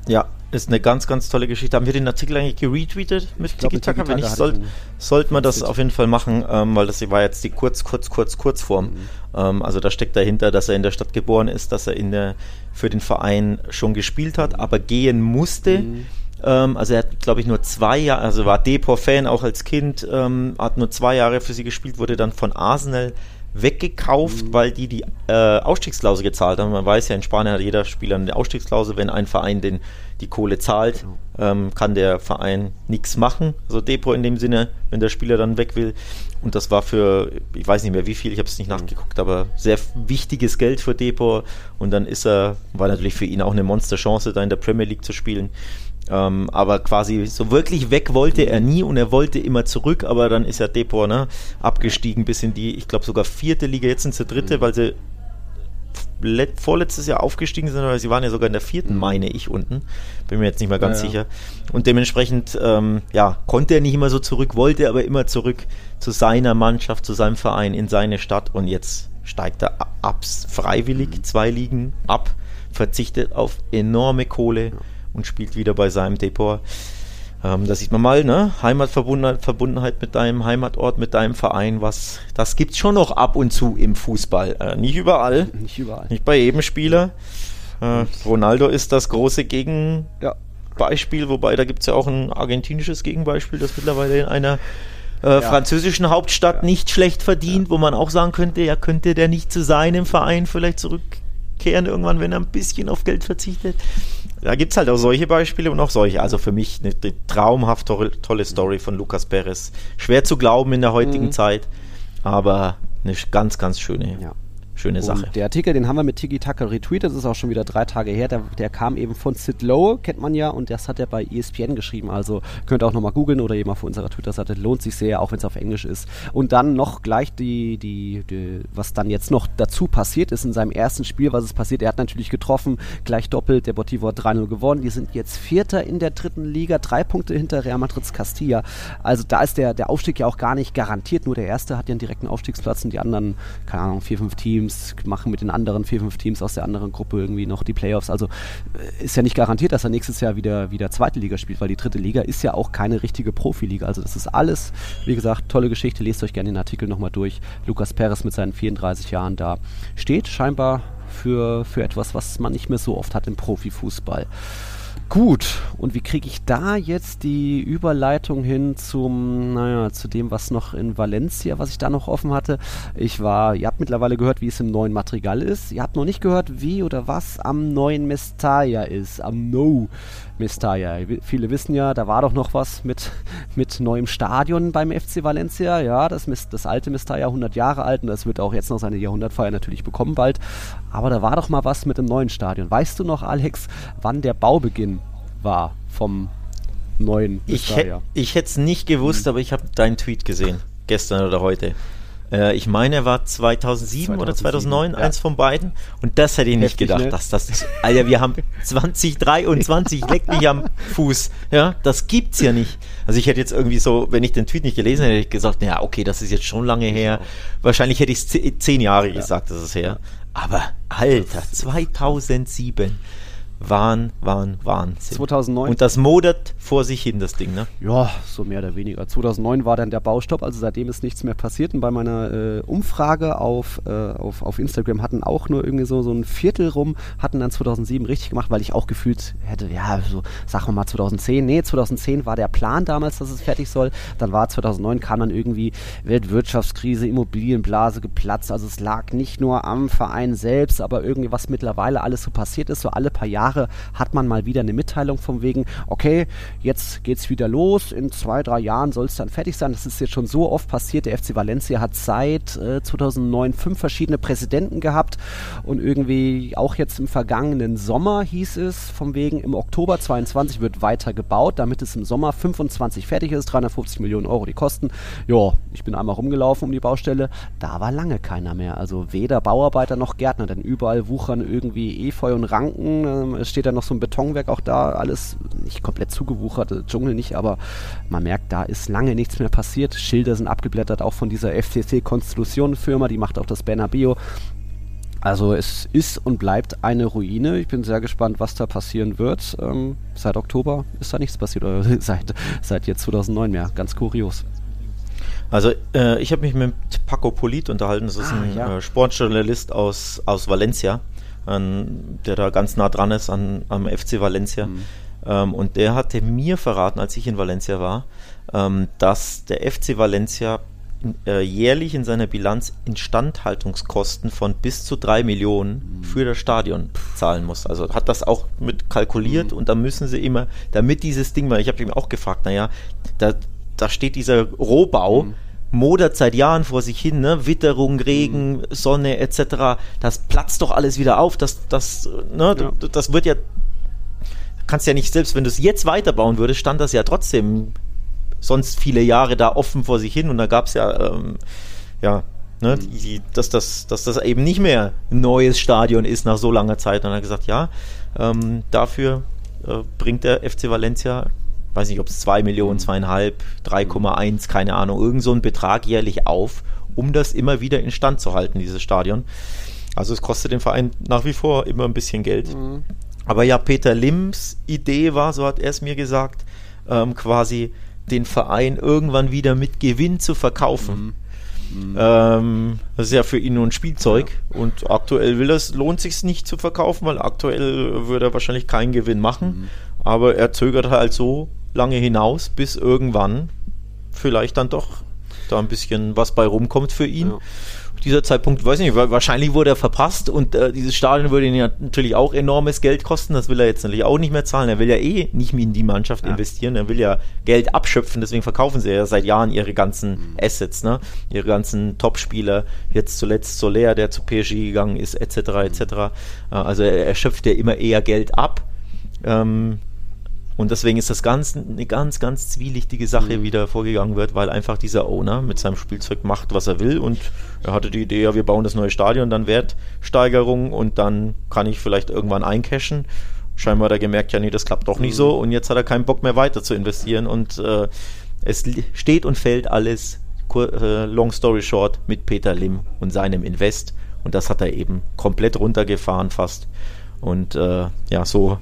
Ja, ist eine ganz, ganz tolle Geschichte. Haben wir den Artikel eigentlich geretweetet mit Tiki-Taka? Wenn nicht, soll, sollte man das auf jeden Fall machen, ähm, weil das war jetzt die kurz, kurz, kurz, Kurzform. Mhm. Ähm, also da steckt dahinter, dass er in der Stadt geboren ist, dass er in der, für den Verein schon gespielt hat, aber gehen musste. Mhm. Ähm, also er hat, glaube ich, nur zwei Jahre, also war Depor-Fan auch als Kind, ähm, hat nur zwei Jahre für sie gespielt, wurde dann von Arsenal weggekauft, mhm. weil die die äh, Ausstiegsklausel gezahlt haben. Man weiß ja, in Spanien hat jeder Spieler eine Ausstiegsklausel. Wenn ein Verein den, die Kohle zahlt, ähm, kann der Verein nichts machen. Also Depot in dem Sinne, wenn der Spieler dann weg will. Und das war für, ich weiß nicht mehr wie viel, ich habe es nicht mhm. nachgeguckt, aber sehr wichtiges Geld für Depot. Und dann ist er, war natürlich für ihn auch eine Monsterchance, da in der Premier League zu spielen. Ähm, aber quasi so wirklich weg wollte er nie und er wollte immer zurück, aber dann ist er Depot ne, abgestiegen bis in die, ich glaube sogar vierte Liga, jetzt sind sie dritte, mhm. weil sie vorletztes Jahr aufgestiegen sind, oder sie waren ja sogar in der vierten, mhm. meine ich, unten. Bin mir jetzt nicht mehr ganz ja, sicher. Und dementsprechend, ähm, ja, konnte er nicht immer so zurück, wollte aber immer zurück zu seiner Mannschaft, zu seinem Verein, in seine Stadt und jetzt steigt er ab, freiwillig mhm. zwei Ligen ab, verzichtet auf enorme Kohle. Und spielt wieder bei seinem Depot. Ähm, da sieht man mal, ne? Heimatverbundenheit Verbundenheit mit deinem Heimatort, mit deinem Verein, was, das gibt's schon noch ab und zu im Fußball. Äh, nicht überall. Nicht überall. Nicht bei jedem Spieler. Äh, Ronaldo ist das große Gegenbeispiel, ja. wobei da gibt's ja auch ein argentinisches Gegenbeispiel, das mittlerweile in einer äh, ja. französischen Hauptstadt ja. nicht schlecht verdient, wo man auch sagen könnte, ja, könnte der nicht zu seinem Verein vielleicht zurückkehren irgendwann, wenn er ein bisschen auf Geld verzichtet da gibt es halt auch solche Beispiele und auch solche. Also für mich eine, eine traumhaft tolle, tolle, Story von Lucas Perez. Schwer zu glauben in der heutigen mhm. Zeit, aber eine ganz, ganz schöne ja schöne Sache. der Artikel, den haben wir mit Tiki Taka retweetet, das ist auch schon wieder drei Tage her. Der, der, kam eben von Sid Lowe, kennt man ja, und das hat er bei ESPN geschrieben. Also könnt ihr auch nochmal googeln oder eben auf unserer Twitter-Seite. Lohnt sich sehr, auch wenn es auf Englisch ist. Und dann noch gleich die, die, die, was dann jetzt noch dazu passiert ist in seinem ersten Spiel, was ist passiert. Er hat natürlich getroffen, gleich doppelt. Der Botivo hat 3-0 gewonnen. Die sind jetzt Vierter in der dritten Liga, drei Punkte hinter Real Madrid's Castilla. Also da ist der, der Aufstieg ja auch gar nicht garantiert. Nur der erste hat ja einen direkten Aufstiegsplatz und die anderen, keine Ahnung, vier, fünf Teams Teams, machen mit den anderen vier, fünf Teams aus der anderen Gruppe irgendwie noch die Playoffs. Also äh, ist ja nicht garantiert, dass er nächstes Jahr wieder, wieder zweite Liga spielt, weil die dritte Liga ist ja auch keine richtige Profiliga. Also das ist alles, wie gesagt, tolle Geschichte. Lest euch gerne den Artikel nochmal durch. Lukas Perez mit seinen 34 Jahren da steht scheinbar für, für etwas, was man nicht mehr so oft hat im Profifußball. Gut, und wie kriege ich da jetzt die Überleitung hin zum, naja, zu dem, was noch in Valencia, was ich da noch offen hatte? Ich war, ihr habt mittlerweile gehört, wie es im neuen Madrigal ist. Ihr habt noch nicht gehört, wie oder was am neuen Mestalla ist, am No Mestalla. Viele wissen ja, da war doch noch was mit, mit neuem Stadion beim FC Valencia. Ja, das, das alte Mestalla, 100 Jahre alt und das wird auch jetzt noch seine Jahrhundertfeier natürlich bekommen bald. Aber da war doch mal was mit dem neuen Stadion. Weißt du noch, Alex, wann der Baubeginn war vom neuen Ich, ich hätte es nicht gewusst, hm. aber ich habe deinen Tweet gesehen, gestern oder heute. Äh, ich meine, er war 2007, 2007 oder 2009, ja. eins von beiden. Und das hätte ich nicht Heftig, gedacht, ne? dass das. Alter, wir haben 2023, leck mich am Fuß. Ja, das gibt's ja nicht. Also ich hätte jetzt irgendwie so, wenn ich den Tweet nicht gelesen hätte, hätte ich gesagt, ja, okay, das ist jetzt schon lange her. Wahrscheinlich hätte ich zehn Jahre ja. gesagt, das ist her. Aber Alter, 2007. Wahn, Wahn, Wahnsinn. 2009. Und das modert vor sich hin, das Ding, ne? Ja, so mehr oder weniger. 2009 war dann der Baustopp, also seitdem ist nichts mehr passiert. Und bei meiner äh, Umfrage auf, äh, auf, auf Instagram hatten auch nur irgendwie so, so ein Viertel rum, hatten dann 2007 richtig gemacht, weil ich auch gefühlt hätte, ja, so, sagen wir mal 2010. Nee, 2010 war der Plan damals, dass es fertig soll. Dann war 2009, kam dann irgendwie Weltwirtschaftskrise, Immobilienblase geplatzt. Also es lag nicht nur am Verein selbst, aber irgendwie was mittlerweile alles so passiert ist, so alle paar Jahre Jahre hat man mal wieder eine Mitteilung von wegen, okay, jetzt geht's wieder los, in zwei, drei Jahren soll es dann fertig sein. Das ist jetzt schon so oft passiert. Der FC Valencia hat seit äh, 2009 fünf verschiedene Präsidenten gehabt und irgendwie auch jetzt im vergangenen Sommer hieß es, von wegen im Oktober 22 wird weiter gebaut, damit es im Sommer 25 fertig ist, 350 Millionen Euro die Kosten. Ja, ich bin einmal rumgelaufen um die Baustelle, da war lange keiner mehr. Also weder Bauarbeiter noch Gärtner, denn überall wuchern irgendwie Efeu und Ranken. Es steht da noch so ein Betonwerk auch da, alles nicht komplett zugewuchert, äh, Dschungel nicht, aber man merkt, da ist lange nichts mehr passiert. Schilder sind abgeblättert, auch von dieser FCC Konstitution Firma, die macht auch das Bernabeo. Also es ist und bleibt eine Ruine. Ich bin sehr gespannt, was da passieren wird. Ähm, seit Oktober ist da nichts passiert, oder seit, seit jetzt 2009 mehr. Ganz kurios. Also äh, ich habe mich mit Paco Polit unterhalten, das ist ah, ein ja. äh, Sportjournalist aus, aus Valencia, ähm, der da ganz nah dran ist an, am FC Valencia. Mhm. Ähm, und der hatte mir verraten, als ich in Valencia war, ähm, dass der FC Valencia äh, jährlich in seiner Bilanz Instandhaltungskosten von bis zu drei Millionen mhm. für das Stadion zahlen muss. Also hat das auch mit kalkuliert mhm. und da müssen sie immer, damit dieses Ding, weil ich habe ihm auch gefragt, naja, da, da steht dieser Rohbau, mhm. Modert seit Jahren vor sich hin, ne? Witterung, Regen, mhm. Sonne etc. Das platzt doch alles wieder auf. Das, das, ne? Ja. das wird ja kannst ja nicht, selbst wenn du es jetzt weiterbauen würdest, stand das ja trotzdem sonst viele Jahre da offen vor sich hin und da gab es ja, ähm, ja, ne, mhm. die, dass, das, dass das eben nicht mehr ein neues Stadion ist nach so langer Zeit. Und er hat gesagt, ja, ähm, dafür äh, bringt der FC Valencia, weiß nicht, ob es 2 Millionen, 2,5, 3,1, keine Ahnung, irgend so einen Betrag jährlich auf, um das immer wieder instand zu halten, dieses Stadion. Also es kostet den Verein nach wie vor immer ein bisschen Geld. Mhm. Aber ja, Peter Lims Idee war, so hat er es mir gesagt, ähm, quasi den Verein irgendwann wieder mit Gewinn zu verkaufen. Mhm. Ähm, das ist ja für ihn nur ein Spielzeug ja. und aktuell will es, lohnt sich nicht zu verkaufen, weil aktuell würde er wahrscheinlich keinen Gewinn machen. Mhm. Aber er zögert halt so lange hinaus, bis irgendwann vielleicht dann doch da ein bisschen was bei rumkommt für ihn. Ja dieser Zeitpunkt, weiß ich nicht, wahrscheinlich wurde er verpasst und äh, dieses Stadion würde ihn ja natürlich auch enormes Geld kosten. Das will er jetzt natürlich auch nicht mehr zahlen. Er will ja eh nicht mehr in die Mannschaft ja. investieren. Er will ja Geld abschöpfen. Deswegen verkaufen sie ja seit Jahren ihre ganzen mhm. Assets, ne? ihre ganzen Topspieler. Jetzt zuletzt Soler, der zu PSG gegangen ist, etc. etc. Mhm. Also er, er schöpft ja immer eher Geld ab. Ähm, und deswegen ist das ganz, eine ganz, ganz zwielichtige Sache, mhm. wie da vorgegangen wird, weil einfach dieser Owner mit seinem Spielzeug macht, was er will. Und er hatte die Idee, ja, wir bauen das neue Stadion, dann Wertsteigerung und dann kann ich vielleicht irgendwann eincashen. Scheinbar hat er gemerkt, ja, nee, das klappt doch nicht mhm. so. Und jetzt hat er keinen Bock mehr weiter zu investieren. Und äh, es steht und fällt alles, äh, long story short, mit Peter Lim und seinem Invest. Und das hat er eben komplett runtergefahren fast. Und äh, ja, so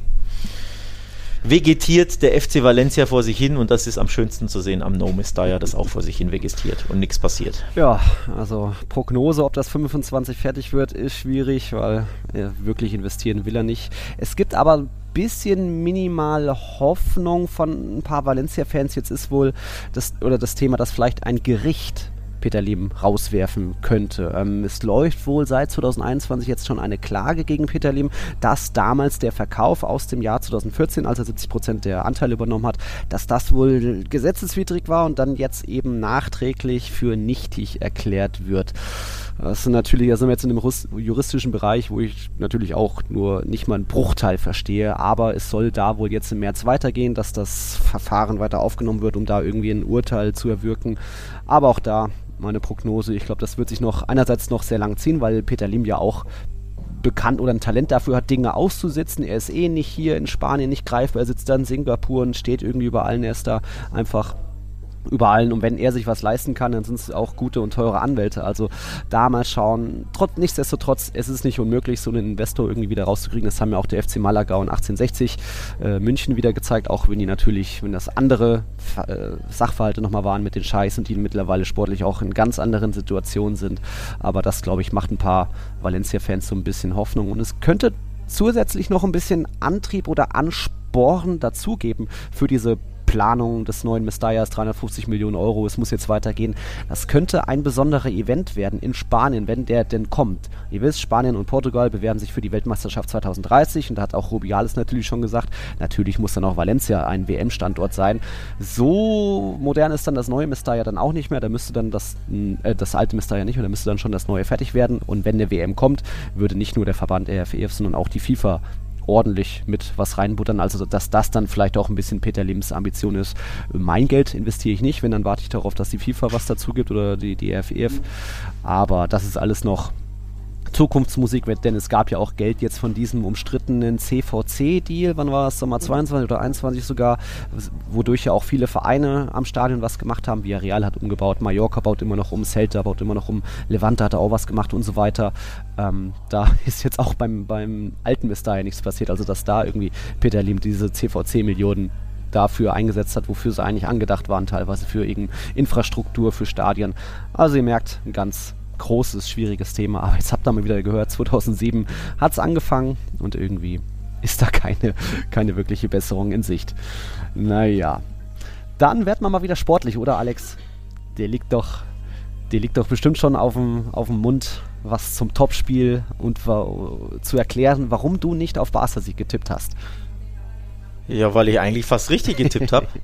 vegetiert der FC Valencia vor sich hin und das ist am schönsten zu sehen am No Mestalla, das auch vor sich hin vegetiert und nichts passiert. Ja, also Prognose, ob das 25 fertig wird, ist schwierig, weil er wirklich investieren will er nicht. Es gibt aber ein bisschen minimal Hoffnung von ein paar Valencia-Fans. Jetzt ist wohl das oder das Thema, dass vielleicht ein Gericht Peter Lim rauswerfen könnte. Ähm, es läuft wohl seit 2021 jetzt schon eine Klage gegen Peter Lim, dass damals der Verkauf aus dem Jahr 2014, als er 70 Prozent der Anteile übernommen hat, dass das wohl gesetzeswidrig war und dann jetzt eben nachträglich für nichtig erklärt wird. Das ist natürlich, da sind wir jetzt in dem juristischen Bereich, wo ich natürlich auch nur nicht mal einen Bruchteil verstehe, aber es soll da wohl jetzt im März weitergehen, dass das Verfahren weiter aufgenommen wird, um da irgendwie ein Urteil zu erwirken. Aber auch da meine Prognose. Ich glaube, das wird sich noch einerseits noch sehr lang ziehen, weil Peter Lim ja auch bekannt oder ein Talent dafür hat, Dinge auszusitzen. Er ist eh nicht hier in Spanien nicht greifbar. Er sitzt da in Singapur und steht irgendwie über allen. Er ist da einfach überall. Und wenn er sich was leisten kann, dann sind es auch gute und teure Anwälte. Also da mal schauen. Trotz, nichtsdestotrotz, es ist nicht unmöglich, so einen Investor irgendwie wieder rauszukriegen. Das haben ja auch der FC Malaga und 1860 äh, München wieder gezeigt, auch wenn die natürlich, wenn das andere äh, Sachverhalte nochmal waren mit den Scheiß und die mittlerweile sportlich auch in ganz anderen Situationen sind. Aber das, glaube ich, macht ein paar Valencia-Fans so ein bisschen Hoffnung. Und es könnte zusätzlich noch ein bisschen Antrieb oder Ansporn dazugeben für diese Planung des neuen Mestayas, 350 Millionen Euro, es muss jetzt weitergehen. Das könnte ein besonderer Event werden in Spanien, wenn der denn kommt. Ihr wisst, Spanien und Portugal bewerben sich für die Weltmeisterschaft 2030 und da hat auch Rubiales natürlich schon gesagt, natürlich muss dann auch Valencia ein WM-Standort sein. So modern ist dann das neue Mestalla dann auch nicht mehr, da müsste dann das, äh, das alte Mestalla nicht mehr, da müsste dann schon das neue fertig werden und wenn der WM kommt, würde nicht nur der Verband RFEF, sondern auch die FIFA ordentlich mit was reinbuttern. Also, dass das dann vielleicht auch ein bisschen Peter Lims Ambition ist. Mein Geld investiere ich nicht, wenn dann warte ich darauf, dass die FIFA was dazu gibt oder die, die RFEF. Aber das ist alles noch Zukunftsmusik, denn es gab ja auch Geld jetzt von diesem umstrittenen CVC-Deal, wann war es, Sommer 22 oder 21 sogar, wodurch ja auch viele Vereine am Stadion was gemacht haben. Villarreal hat umgebaut, Mallorca baut immer noch um, Celta baut immer noch um, Levante hat auch was gemacht und so weiter. Ähm, da ist jetzt auch beim, beim alten Mist ja nichts passiert, also dass da irgendwie Peter Lim diese CVC-Millionen dafür eingesetzt hat, wofür sie eigentlich angedacht waren, teilweise für Infrastruktur, für Stadien. Also ihr merkt, ein ganz großes, schwieriges Thema. Aber jetzt habt ihr mal wieder gehört, 2007 hat es angefangen und irgendwie ist da keine, keine wirkliche Besserung in Sicht. Naja. Dann werden wir mal wieder sportlich, oder Alex? Der liegt doch, der liegt doch bestimmt schon auf dem, auf dem Mund, was zum Topspiel und zu erklären, warum du nicht auf Barca-Sieg getippt hast. Ja, weil ich eigentlich fast richtig getippt habe.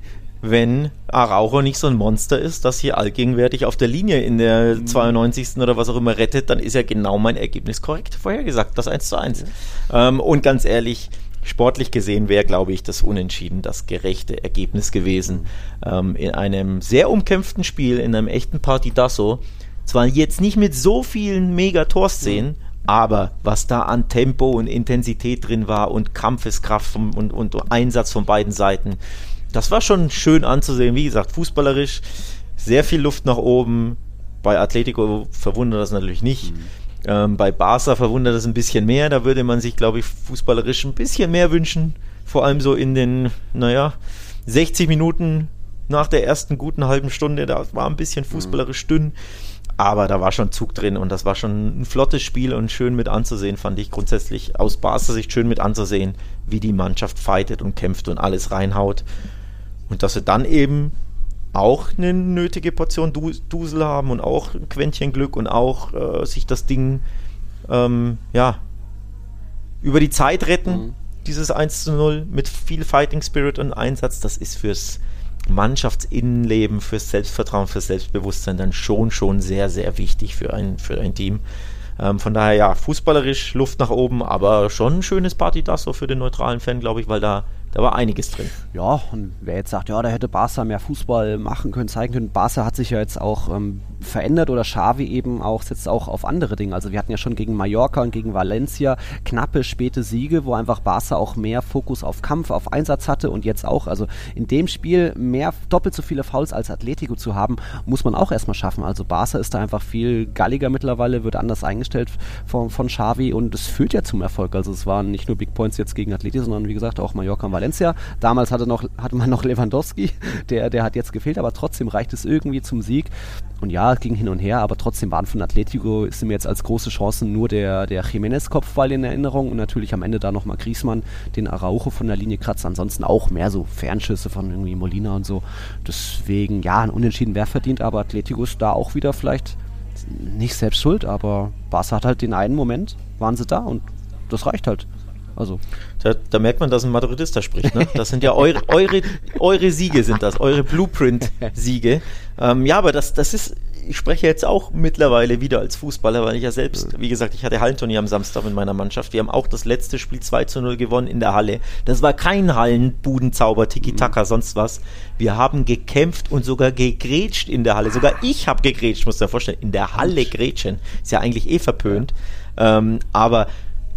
wenn Araujo nicht so ein Monster ist, das hier allgegenwärtig auf der Linie in der 92. Mhm. oder was auch immer rettet, dann ist ja genau mein Ergebnis korrekt vorhergesagt, das 1 zu 1. Ja. Ähm, und ganz ehrlich, sportlich gesehen wäre, glaube ich, das Unentschieden das gerechte Ergebnis gewesen. Ähm, in einem sehr umkämpften Spiel, in einem echten Partidasso, zwar jetzt nicht mit so vielen Mega-Torszenen, mhm. Aber was da an Tempo und Intensität drin war und Kampfeskraft vom, und, und Einsatz von beiden Seiten, das war schon schön anzusehen. Wie gesagt, fußballerisch sehr viel Luft nach oben. Bei Atletico verwundert das natürlich nicht. Mhm. Ähm, bei Barca verwundert das ein bisschen mehr. Da würde man sich, glaube ich, fußballerisch ein bisschen mehr wünschen. Vor allem so in den, naja, 60 Minuten nach der ersten guten halben Stunde. Da war ein bisschen mhm. fußballerisch dünn. Aber da war schon Zug drin und das war schon ein flottes Spiel und schön mit anzusehen, fand ich grundsätzlich aus Barca Sicht schön mit anzusehen, wie die Mannschaft fightet und kämpft und alles reinhaut. Und dass sie dann eben auch eine nötige Portion Dusel haben und auch ein Quäntchen Glück und auch äh, sich das Ding ähm, ja, über die Zeit retten. Mhm. Dieses 1 zu 0 mit viel Fighting Spirit und Einsatz, das ist fürs Mannschaftsinnenleben, fürs Selbstvertrauen, fürs Selbstbewusstsein dann schon, schon sehr, sehr wichtig für ein, für ein Team. Ähm, von daher ja, fußballerisch Luft nach oben, aber schon ein schönes Party das so für den neutralen Fan, glaube ich, weil da da war einiges drin. Ja, und wer jetzt sagt, ja, da hätte Barca mehr Fußball machen können, zeigen können. Barca hat sich ja jetzt auch ähm, verändert oder Xavi eben auch setzt auch auf andere Dinge. Also wir hatten ja schon gegen Mallorca und gegen Valencia knappe späte Siege, wo einfach Barca auch mehr Fokus auf Kampf, auf Einsatz hatte und jetzt auch. Also in dem Spiel mehr doppelt so viele Fouls als Atletico zu haben, muss man auch erstmal schaffen. Also Barca ist da einfach viel galliger mittlerweile, wird anders eingestellt von, von Xavi und es führt ja zum Erfolg. Also es waren nicht nur Big Points jetzt gegen Atletico, sondern wie gesagt auch Mallorca und Valencia Valencia. Damals hatte, noch, hatte man noch Lewandowski, der, der hat jetzt gefehlt, aber trotzdem reicht es irgendwie zum Sieg. Und ja, es ging hin und her, aber trotzdem waren von Atletico ist mir jetzt als große Chancen nur der, der Jiménez-Kopfball in Erinnerung und natürlich am Ende da nochmal Griesmann, den Araujo von der Linie kratzt. Ansonsten auch mehr so Fernschüsse von irgendwie Molina und so. Deswegen, ja, ein Unentschieden wäre verdient, aber Atletico ist da auch wieder vielleicht nicht selbst schuld, aber Barca hat halt den einen Moment, waren sie da und das reicht halt. Also. Da, da, merkt man, dass ein Madridista spricht. Ne? Das sind ja eure, eure, eure Siege, sind das, eure Blueprint-Siege. Ähm, ja, aber das, das ist, ich spreche jetzt auch mittlerweile wieder als Fußballer, weil ich ja selbst, wie gesagt, ich hatte Hallenturnier am Samstag mit meiner Mannschaft. Wir haben auch das letzte Spiel 2 zu 0 gewonnen in der Halle. Das war kein Hallenbudenzauber, Tiki-Taka, mhm. sonst was. Wir haben gekämpft und sogar gegrätscht in der Halle. Sogar ich habe gegrätscht, muss dir vorstellen. In der Halle grätschen. Ist ja eigentlich eh verpönt. Ähm, aber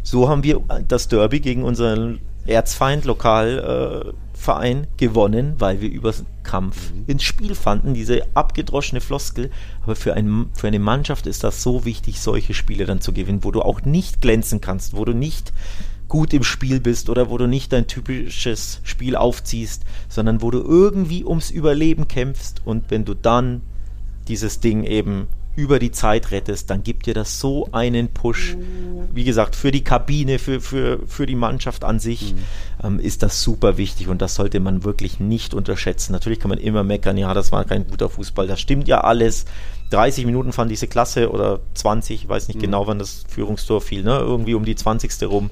so haben wir das Derby gegen unseren Erzfeind Lokalverein äh, gewonnen, weil wir über Kampf mhm. ins Spiel fanden, diese abgedroschene Floskel. Aber für, ein, für eine Mannschaft ist das so wichtig, solche Spiele dann zu gewinnen, wo du auch nicht glänzen kannst, wo du nicht gut im Spiel bist oder wo du nicht dein typisches Spiel aufziehst, sondern wo du irgendwie ums Überleben kämpfst und wenn du dann dieses Ding eben über die Zeit rettest, dann gibt dir das so einen Push. wie gesagt, für die Kabine, für, für, für die Mannschaft an sich mhm. ähm, ist das super wichtig und das sollte man wirklich nicht unterschätzen. Natürlich kann man immer meckern, ja, das war kein guter Fußball, das stimmt ja alles. 30 Minuten fand diese Klasse oder 20, ich weiß nicht mhm. genau, wann das Führungstor fiel, ne? irgendwie um die 20. rum.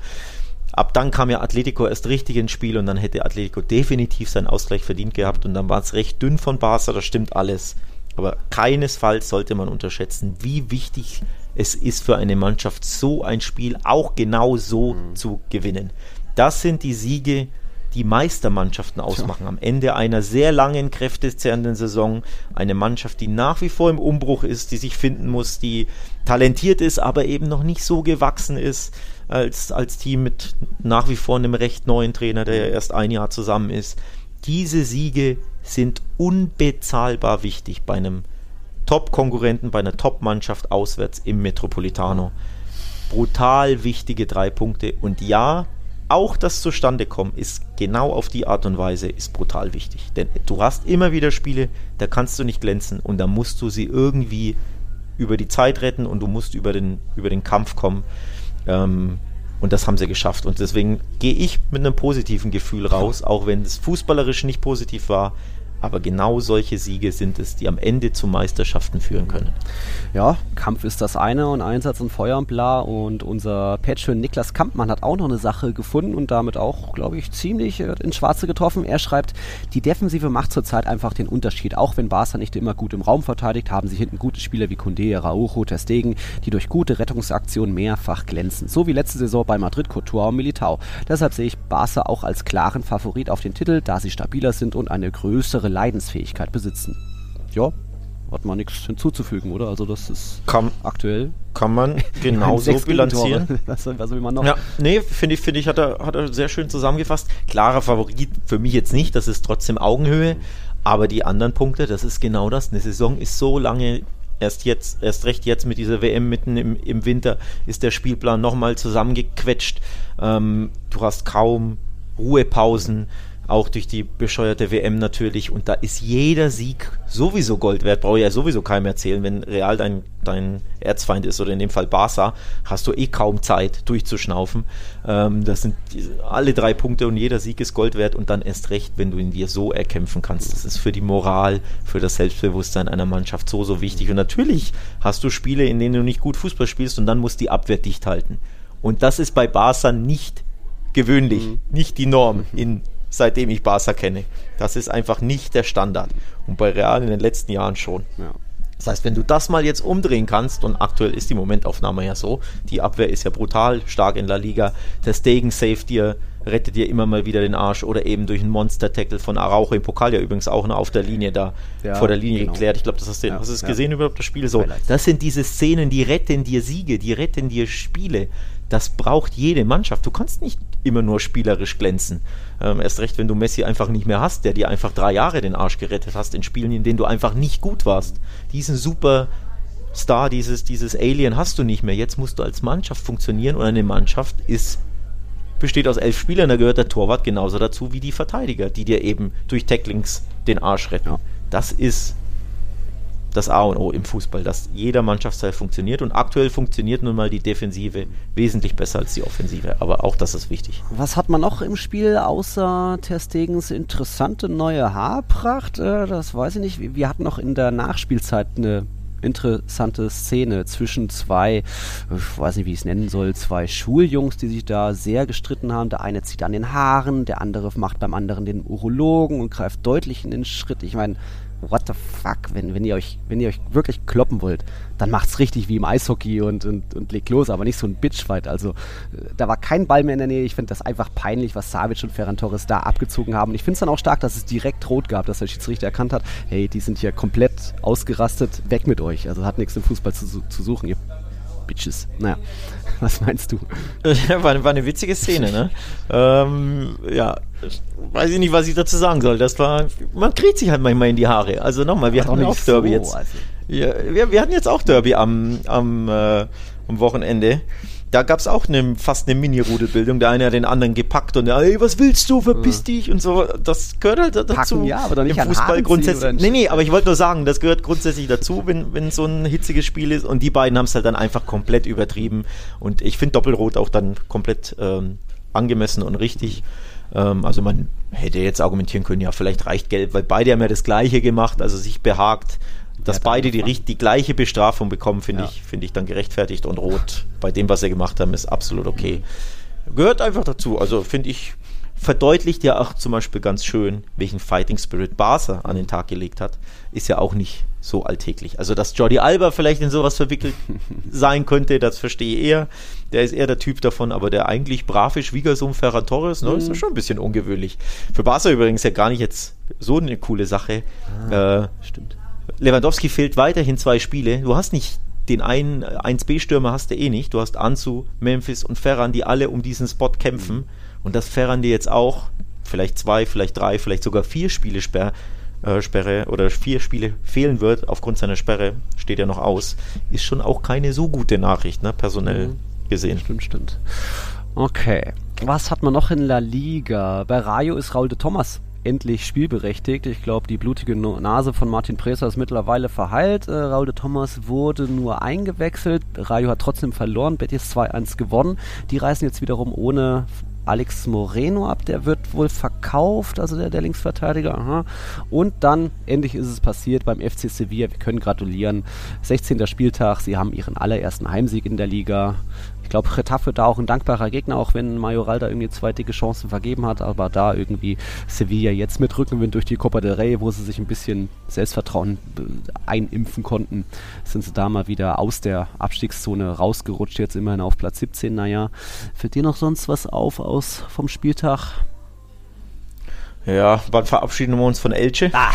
Ab dann kam ja Atletico erst richtig ins Spiel und dann hätte Atletico definitiv seinen Ausgleich verdient gehabt und dann war es recht dünn von Barca, das stimmt alles. Aber keinesfalls sollte man unterschätzen, wie wichtig es ist für eine Mannschaft, so ein Spiel auch genau so mhm. zu gewinnen. Das sind die Siege, die Meistermannschaften ausmachen. Am Ende einer sehr langen, kräftezehrenden Saison. Eine Mannschaft, die nach wie vor im Umbruch ist, die sich finden muss, die talentiert ist, aber eben noch nicht so gewachsen ist als, als Team mit nach wie vor einem recht neuen Trainer, der erst ein Jahr zusammen ist. Diese Siege sind unbezahlbar wichtig bei einem Top-Konkurrenten, bei einer Top-Mannschaft auswärts im Metropolitano. Brutal wichtige drei Punkte. Und ja, auch das Zustandekommen ist genau auf die Art und Weise ist brutal wichtig. Denn du hast immer wieder Spiele, da kannst du nicht glänzen und da musst du sie irgendwie über die Zeit retten und du musst über den, über den Kampf kommen. Ähm, und das haben sie geschafft. Und deswegen gehe ich mit einem positiven Gefühl raus, auch wenn es fußballerisch nicht positiv war. Aber genau solche Siege sind es, die am Ende zu Meisterschaften führen können. Ja, Kampf ist das eine und Einsatz und Feuer und bla. Und unser Patron Niklas Kampmann hat auch noch eine Sache gefunden und damit auch, glaube ich, ziemlich äh, ins Schwarze getroffen. Er schreibt, die Defensive macht zurzeit einfach den Unterschied. Auch wenn Barca nicht immer gut im Raum verteidigt, haben sie hinten gute Spieler wie Kunde, Raucho, Testegen, die durch gute Rettungsaktionen mehrfach glänzen. So wie letzte Saison bei Madrid, Couture und Militao. Deshalb sehe ich Barca auch als klaren Favorit auf den Titel, da sie stabiler sind und eine größere ihre Leidensfähigkeit besitzen. Ja, hat man nichts hinzuzufügen, oder? Also das ist kann, aktuell. Kann man genauso bilanzieren. was, was will man noch? Ja, nee, finde ich, finde ich, hat er, hat er sehr schön zusammengefasst. Klarer Favorit für mich jetzt nicht, das ist trotzdem Augenhöhe. Aber die anderen Punkte, das ist genau das. Eine Saison ist so lange erst jetzt, erst recht jetzt mit dieser WM mitten im, im Winter, ist der Spielplan nochmal zusammengequetscht. Ähm, du hast kaum Ruhepausen auch durch die bescheuerte WM natürlich. Und da ist jeder Sieg sowieso Gold wert. Brauche ich ja sowieso keinem erzählen. Wenn Real dein, dein Erzfeind ist oder in dem Fall Barca, hast du eh kaum Zeit durchzuschnaufen. Ähm, das sind alle drei Punkte und jeder Sieg ist Gold wert. Und dann erst recht, wenn du ihn dir so erkämpfen kannst. Das ist für die Moral, für das Selbstbewusstsein einer Mannschaft so, so wichtig. Und natürlich hast du Spiele, in denen du nicht gut Fußball spielst und dann muss die Abwehr dicht halten. Und das ist bei Barca nicht gewöhnlich, mhm. nicht die Norm in seitdem ich Barca kenne. Das ist einfach nicht der Standard. Und bei Real in den letzten Jahren schon. Ja. Das heißt, wenn du das mal jetzt umdrehen kannst, und aktuell ist die Momentaufnahme ja so, die Abwehr ist ja brutal stark in La Liga, der Stegen safe dir, rettet dir immer mal wieder den Arsch oder eben durch einen Monster-Tackle von Araujo im Pokal ja übrigens auch noch auf der Linie da, ja, vor der Linie genau. geklärt. Ich glaube, das hast du, ja, hast du es ja. gesehen überhaupt, das Spiel so. Das sind diese Szenen, die retten dir Siege, die retten dir Spiele. Das braucht jede Mannschaft. Du kannst nicht immer nur spielerisch glänzen. Ähm, erst recht, wenn du Messi einfach nicht mehr hast, der dir einfach drei Jahre den Arsch gerettet hast in Spielen, in denen du einfach nicht gut warst. Diesen super Star, dieses, dieses Alien hast du nicht mehr. Jetzt musst du als Mannschaft funktionieren und eine Mannschaft ist besteht aus elf Spielern, da gehört der Torwart genauso dazu wie die Verteidiger, die dir eben durch Tacklings den Arsch retten. Ja. Das ist das A und O im Fußball, dass jeder Mannschaftsteil funktioniert und aktuell funktioniert nun mal die Defensive wesentlich besser als die Offensive, aber auch das ist wichtig. Was hat man noch im Spiel außer Terstegens interessante neue Haarpracht? Äh, das weiß ich nicht. Wir hatten noch in der Nachspielzeit eine interessante Szene zwischen zwei, ich weiß nicht, wie ich es nennen soll, zwei Schuljungs, die sich da sehr gestritten haben. Der eine zieht an den Haaren, der andere macht beim anderen den Urologen und greift deutlich in den Schritt. Ich meine, what the fuck, wenn, wenn ihr euch, wenn ihr euch wirklich kloppen wollt, dann macht's richtig wie im Eishockey und, und, und legt los, aber nicht so ein Bitchfight. Also da war kein Ball mehr in der Nähe. Ich finde das einfach peinlich, was Savic und Ferran Torres da abgezogen haben. Und ich finde es dann auch stark, dass es direkt rot gab, dass der Schiedsrichter erkannt hat, hey, die sind hier komplett ausgerastet, weg mit euch. Also hat nichts im Fußball zu, zu suchen. Ihr Bitches. Naja, was meinst du? Ja, war, war eine witzige Szene, ne? ähm, ja, weiß ich nicht, was ich dazu sagen soll. Das war, man kriegt sich halt manchmal in die Haare. Also nochmal, wir hatten auch Derby so, jetzt. Also. Ja, wir, wir hatten jetzt auch Derby am, am, äh, am Wochenende. Da gab es auch eine, fast eine Mini-Rudelbildung. Der eine hat den anderen gepackt und ey, was willst du, verpiss dich und so. Das gehört halt dazu. Packen, ja, aber doch nicht Im Fußball grundsätzlich. Nee, nee, aber ich wollte nur sagen, das gehört grundsätzlich dazu, wenn, wenn so ein hitziges Spiel ist. Und die beiden haben es halt dann einfach komplett übertrieben. Und ich finde Doppelrot auch dann komplett ähm, angemessen und richtig. Ähm, also man hätte jetzt argumentieren können, ja, vielleicht reicht Gelb, weil beide haben ja das Gleiche gemacht, also sich behagt. Dass Ja, beide die, die gleiche Bestrafung bekommen, finde Ja. ich, finde ich dann gerechtfertigt. Und Rot bei dem, was sie gemacht haben, ist absolut okay. Gehört einfach dazu. Also finde ich, verdeutlicht ja auch zum Beispiel ganz schön, welchen Fighting Spirit Barca an den Tag gelegt hat. Ist ja auch nicht so alltäglich. Also, dass Jordi Alba vielleicht in sowas verwickelt sein könnte, das verstehe ich eher. Der ist eher der Typ davon, aber der eigentlich brave Schwiegersohn Ferran Torres, ne, ist ja schon ein bisschen ungewöhnlich. Für Barca übrigens ja gar nicht jetzt so eine coole Sache. äh, Stimmt. Lewandowski fehlt weiterhin zwei Spiele. Du hast nicht den einen 1B-Stürmer hast du eh nicht. Du hast Ansu, Memphis und Ferran, die alle um diesen Spot kämpfen. Und dass Ferran dir jetzt auch vielleicht zwei, vielleicht drei, vielleicht sogar vier Spiele sperr, äh, Sperre oder vier Spiele fehlen wird aufgrund seiner Sperre, steht ja noch aus, ist schon auch keine so gute Nachricht, ne, personell Mhm. gesehen. Stimmt, stimmt. Okay. Was hat man noch in La Liga? Bei Rayo ist Raul de Thomas endlich spielberechtigt. Ich glaube, die blutige Nase von Martin Preser ist mittlerweile verheilt. Äh, Raul de Thomas wurde nur eingewechselt. Rayo hat trotzdem verloren. Betis 2-1 gewonnen. Die reisen jetzt wiederum ohne Alex Moreno ab, der wird wohl verkauft, also der, der Linksverteidiger. Aha. Und dann, endlich ist es passiert beim FC Sevilla. Wir können gratulieren. 16. Spieltag, sie haben ihren allerersten Heimsieg in der Liga. Ich glaube, Getafe da auch ein dankbarer Gegner, auch wenn Majoral da irgendwie zwei dicke Chancen vergeben hat, aber da irgendwie Sevilla jetzt mit Rückenwind durch die Copa del Rey, wo sie sich ein bisschen Selbstvertrauen äh, einimpfen konnten, sind sie da mal wieder aus der Abstiegszone rausgerutscht, jetzt immerhin auf Platz 17. Naja, fällt dir noch sonst was auf aus vom Spieltag? Ja, wann verabschieden wir uns von Elche? Ah.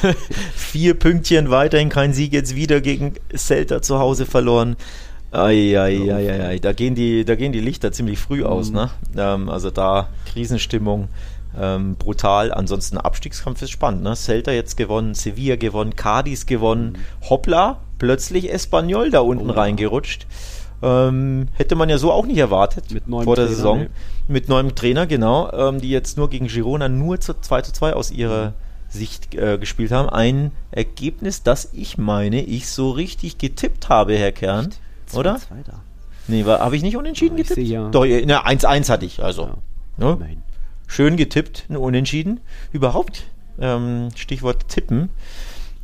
Vier Pünktchen weiterhin kein Sieg, jetzt wieder gegen Celta zu Hause verloren. Eieieiei, da gehen die, da gehen die Lichter ziemlich früh aus, Mhm. ne? Ähm, also da Krisenstimmung, ähm, brutal. Ansonsten Abstiegskampf ist spannend, ne? Celta jetzt gewonnen, Sevilla gewonnen, Cadiz gewonnen, Hoppla, plötzlich Espanyol da unten Mhm. Oh reingerutscht. Ähm, hätte man ja so auch nicht erwartet Mit neuem vor der Trainer, Saison. ne? Mit neuem Trainer, genau, ähm, die jetzt nur gegen Girona nur zu 2 zu 2 aus ihrer Sicht äh, gespielt haben. Ein Ergebnis, das ich meine, ich so richtig getippt habe, Herr Kern. Oder? 2-2 da. Nee, habe ich nicht unentschieden Ja, getippt? ja. Doch, ne, 1-1 hatte ich, also. Ja. Ne? Schön getippt, ein Unentschieden. Überhaupt, ähm, Stichwort tippen.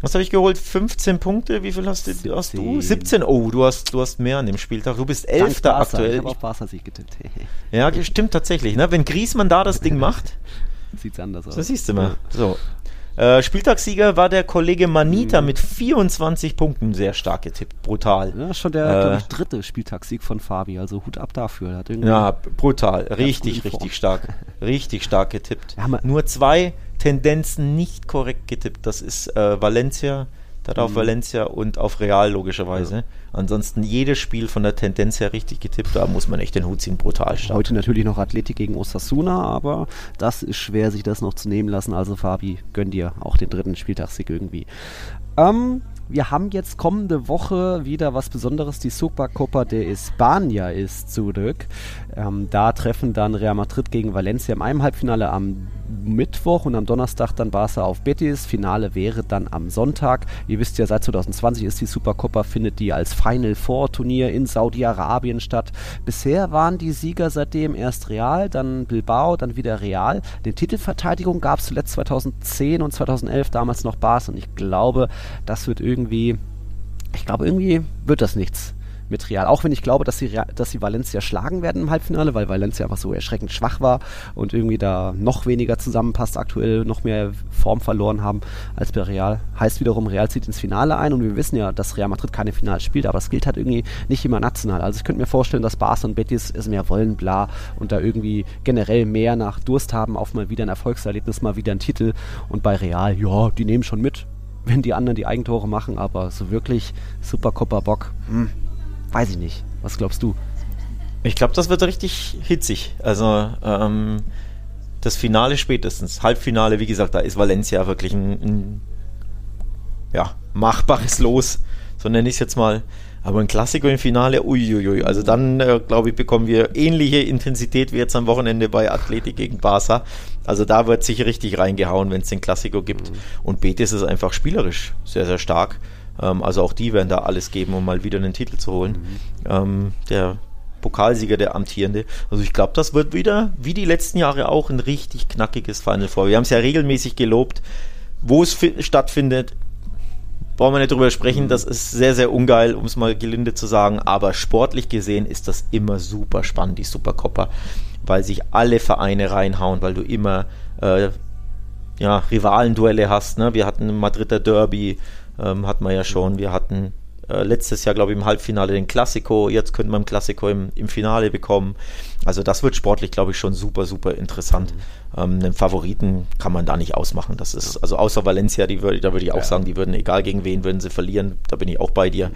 Was habe ich geholt? 15 Punkte. Wie viel hast du? Hast du? 17. 17. Oh, du hast, du hast mehr an dem Spieltag. Du bist Dank Elfter Barca. aktuell. Ich habe auf Barca Sieg getippt. Ja, stimmt tatsächlich. Ne? Wenn Griesmann da das Ding macht, Sieht's anders aus. das siehst du mal. So. Äh, Spieltagssieger war der Kollege Manita Mhm. mit 24 Punkten. Sehr stark getippt. Brutal. Ja, schon der, Äh, ich, dritte Spieltagssieg von Fabi. Also Hut ab dafür. Ja, brutal. Richtig, richtig stark. Richtig stark getippt. Ja, Nur zwei Tendenzen nicht korrekt getippt. Das ist äh, Valencia, da auf Mhm. Valencia und auf Real logischerweise. Ansonsten jedes Spiel von der Tendenz her richtig getippt. Da muss man echt den Hut ziehen. Brutal stark. Heute natürlich noch Athletik gegen Osasuna, aber das ist schwer, sich das noch zu nehmen lassen. Also Fabi, gönn dir auch den dritten Spieltagssieg irgendwie. Ähm, wir haben jetzt kommende Woche wieder was Besonderes. Die Supercopa de España ist zurück. Ähm, da treffen dann Real Madrid gegen Valencia im einem Halbfinale am Mittwoch und am Donnerstag dann Barca auf Betis. Finale wäre dann am Sonntag. Ihr wisst ja, seit 2020 ist die Supercopa, findet die als Final Four Turnier in Saudi-Arabien statt. Bisher waren die Sieger seitdem erst Real, dann Bilbao, dann wieder Real. Die Titelverteidigung gab es zuletzt 2010 und 2011, damals noch Barca. Und ich glaube, das wird irgendwie, ich glaube, irgendwie wird das nichts mit Real. Auch wenn ich glaube, dass sie, dass sie Valencia schlagen werden im Halbfinale, weil Valencia einfach so erschreckend schwach war und irgendwie da noch weniger zusammenpasst, aktuell noch mehr Form verloren haben als bei Real. Heißt wiederum, Real zieht ins Finale ein und wir wissen ja, dass Real Madrid keine Finale spielt, aber das gilt halt irgendwie nicht immer national. Also ich könnte mir vorstellen, dass Barca und Betis es mehr wollen, bla, und da irgendwie generell mehr nach Durst haben auf mal wieder ein Erfolgserlebnis, mal wieder ein Titel und bei Real, ja, die nehmen schon mit, wenn die anderen die Eigentore machen, aber so wirklich Supercopa Bock, hm, weiß ich nicht. Was glaubst du? Ich glaube, das wird richtig hitzig. Also ähm, das Finale spätestens. Halbfinale, wie gesagt, da ist Valencia wirklich ein, ein ja, machbares Los, so nenne ich es jetzt mal. Aber ein Klassiker im Finale, uiuiui. Also dann, äh, glaube ich, bekommen wir ähnliche Intensität wie jetzt am Wochenende bei Athletik gegen Barca. Also da wird sich richtig reingehauen, wenn es den Klassiker gibt. Mhm. Und Betis ist einfach spielerisch sehr, sehr stark. Ähm, also auch die werden da alles geben, um mal wieder einen Titel zu holen. Mhm. Ähm, der Pokalsieger, der amtierende. Also ich glaube, das wird wieder, wie die letzten Jahre auch, ein richtig knackiges Final Four. Wir haben es ja regelmäßig gelobt, wo es stattfindet. Brauchen wir nicht drüber sprechen, das ist sehr, sehr ungeil, um es mal gelinde zu sagen, aber sportlich gesehen ist das immer super spannend, die Supercoppa, weil sich alle Vereine reinhauen, weil du immer äh, ja, Rivalenduelle hast. Ne? Wir hatten ein Madrider Derby, ähm, hatten wir ja schon, wir hatten äh, letztes Jahr, glaube ich, im Halbfinale den Klassiko. Jetzt könnten wir im Klassiko im, im Finale bekommen. Also das wird sportlich, glaube ich, schon super, super interessant. Mhm. Ähm, einen Favoriten kann man da nicht ausmachen. Das ist, also außer Valencia, die würde, da würde ich auch ja. sagen, die würden, egal gegen wen, würden sie verlieren. Da bin ich auch bei dir. Mhm.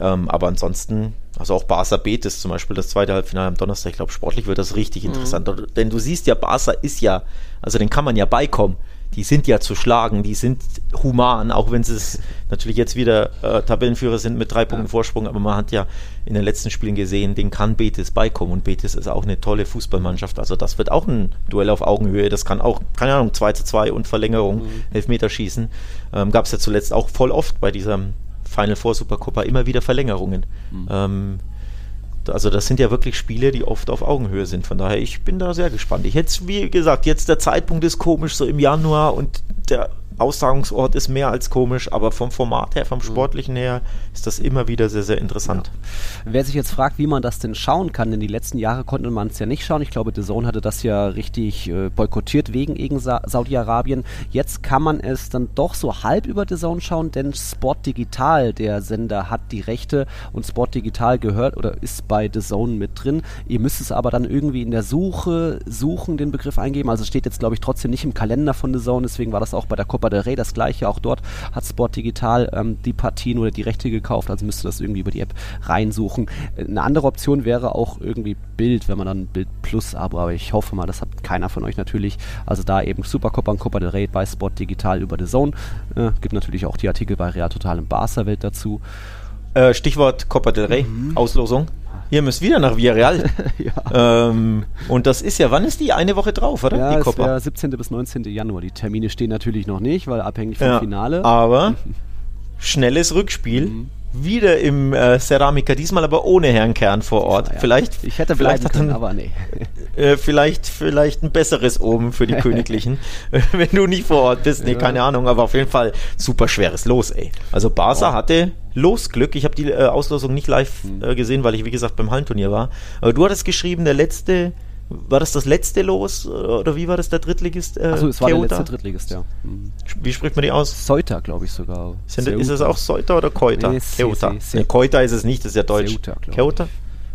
Ähm, aber ansonsten, also auch Barca Betis zum Beispiel, das zweite Halbfinale am Donnerstag, ich glaube, sportlich wird das richtig mhm. interessant. Denn du siehst ja, Barca ist ja, also den kann man ja beikommen die sind ja zu schlagen, die sind human, auch wenn sie es natürlich jetzt wieder äh, Tabellenführer sind mit drei Punkten ja. Vorsprung, aber man hat ja in den letzten Spielen gesehen, den kann Betis beikommen und Betis ist auch eine tolle Fußballmannschaft, also das wird auch ein Duell auf Augenhöhe, das kann auch, keine Ahnung, 2 zu 2 und Verlängerung, mhm. Elfmeterschießen, ähm, gab es ja zuletzt auch voll oft bei dieser Final Four Supercoppa immer wieder Verlängerungen. Mhm. Ähm, also das sind ja wirklich Spiele, die oft auf Augenhöhe sind. Von daher, ich bin da sehr gespannt. Ich hätte, wie gesagt, jetzt der Zeitpunkt ist komisch, so im Januar und der Austragungsort ist mehr als komisch, aber vom Format her, vom mhm. Sportlichen her, ist das immer wieder sehr, sehr interessant. Ja. Wer sich jetzt fragt, wie man das denn schauen kann, denn die letzten Jahre konnte man es ja nicht schauen. Ich glaube, The Zone hatte das ja richtig äh, boykottiert wegen, wegen Sa Saudi-Arabien. Jetzt kann man es dann doch so halb über The Zone schauen, denn Sport Digital, der Sender, hat die Rechte und Sport Digital gehört oder ist bei The Zone mit drin. Ihr müsst es aber dann irgendwie in der Suche suchen, den Begriff eingeben. Also steht jetzt, glaube ich, trotzdem nicht im Kalender von The Zone, deswegen war das auch bei der Copa Copa del Rey das gleiche. Auch dort hat Sport Digital ähm, die Partien oder die Rechte gekauft, also müsste das irgendwie über die App reinsuchen. Eine andere Option wäre auch irgendwie Bild, wenn man dann Bild Plus Abo, aber ich hoffe mal, das hat keiner von euch natürlich. Also da eben Supercopa und Copa del Rey bei Sport Digital über The Zone. Äh, gibt natürlich auch die Artikel bei Real Total und Barca Welt dazu. Äh, Stichwort Copa del Rey, mhm. Auslosung. Ihr müsst wieder nach Villarreal. ja. ähm, und das ist ja, wann ist die? Eine Woche drauf, oder? Ja, die Copa. Es 17. bis 19. Januar. Die Termine stehen natürlich noch nicht, weil abhängig vom ja, Finale. Aber schnelles Rückspiel. Mhm. Wieder im äh, Ceramica, diesmal aber ohne Herrn vor Ort. Ja, vielleicht, ich hätte vielleicht bleiben können, aber nee. Äh, vielleicht, vielleicht ein besseres oben für die Königlichen, wenn du nicht vor Ort bist. Nee, keine Ahnung, aber auf jeden Fall super schweres Los, ey. Also Barca oh. hatte Losglück. Ich habe die äh, Auslosung nicht live hm. äh, gesehen, weil ich, wie gesagt, beim Hallenturnier war. Aber du hattest geschrieben, der letzte, war das das letzte Los oder wie war das der Drittligist? Äh, Achso, es war Keuta? der letzte Drittligist, ja. Mhm. Wie spricht man die aus? Seuta, glaube ich sogar. Sind, ist es auch Seuta oder Keuta? Nee, Keuta. Nee, Keuta ist es nicht, das ist ja deutsch. Ceuta, Keuta?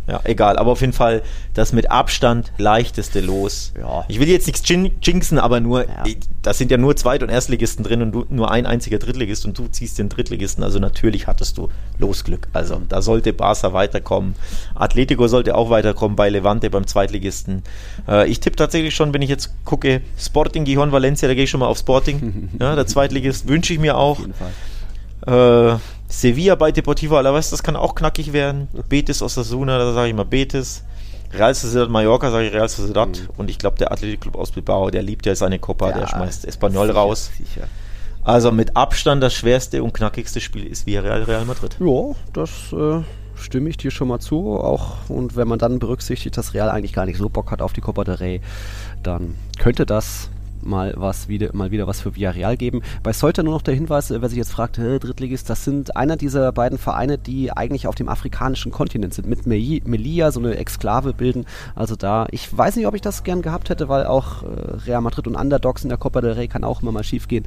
Ja, egal. Aber auf jeden Fall das mit Abstand leichteste Los. Ja. Ich will jetzt nichts jinxen, aber nur, ja. das sind ja nur Zweit- und Erstligisten drin und du, nur ein einziger Drittligist und du ziehst den Drittligisten. Also natürlich hattest du Losglück. Also da sollte Barca weiterkommen. Atletico sollte auch weiterkommen bei Levante beim Zweitligisten. Äh, ich tippe tatsächlich schon, wenn ich jetzt gucke, Sporting Gijon Valencia, da gehe ich schon mal auf Sporting. ja, der Zweitligist wünsche ich mir auch. Auf jeden Fall. Äh, Sevilla bei Deportivo Alaves, das kann auch knackig werden. Betis Osasuna, da sage ich mal Betis. Real Sociedad Mallorca, sage ich Real Sociedad. Mhm. Und ich glaube, der Athletic Club aus Bilbao, der liebt ja seine Copa, ja, der schmeißt Espanyol sicher, raus. Sicher. Also mit Abstand das schwerste und knackigste Spiel ist Villarreal Real Madrid. Ja, das äh, stimme ich dir schon mal zu. Auch und wenn man dann berücksichtigt, dass Real eigentlich gar nicht so Bock hat auf die Copa del Rey, dann könnte das mal was wieder, mal wieder was für Villarreal geben. Bei Ceuta nur noch der Hinweis, äh, wer sich jetzt fragt, Drittligist, das sind einer dieser beiden Vereine, die eigentlich auf dem afrikanischen Kontinent sind, mit Melilla so eine Exklave bilden. Also da, ich weiß nicht, ob ich das gern gehabt hätte, weil auch äh, Real Madrid und Underdogs in der Copa del Rey kann auch immer mal schief gehen.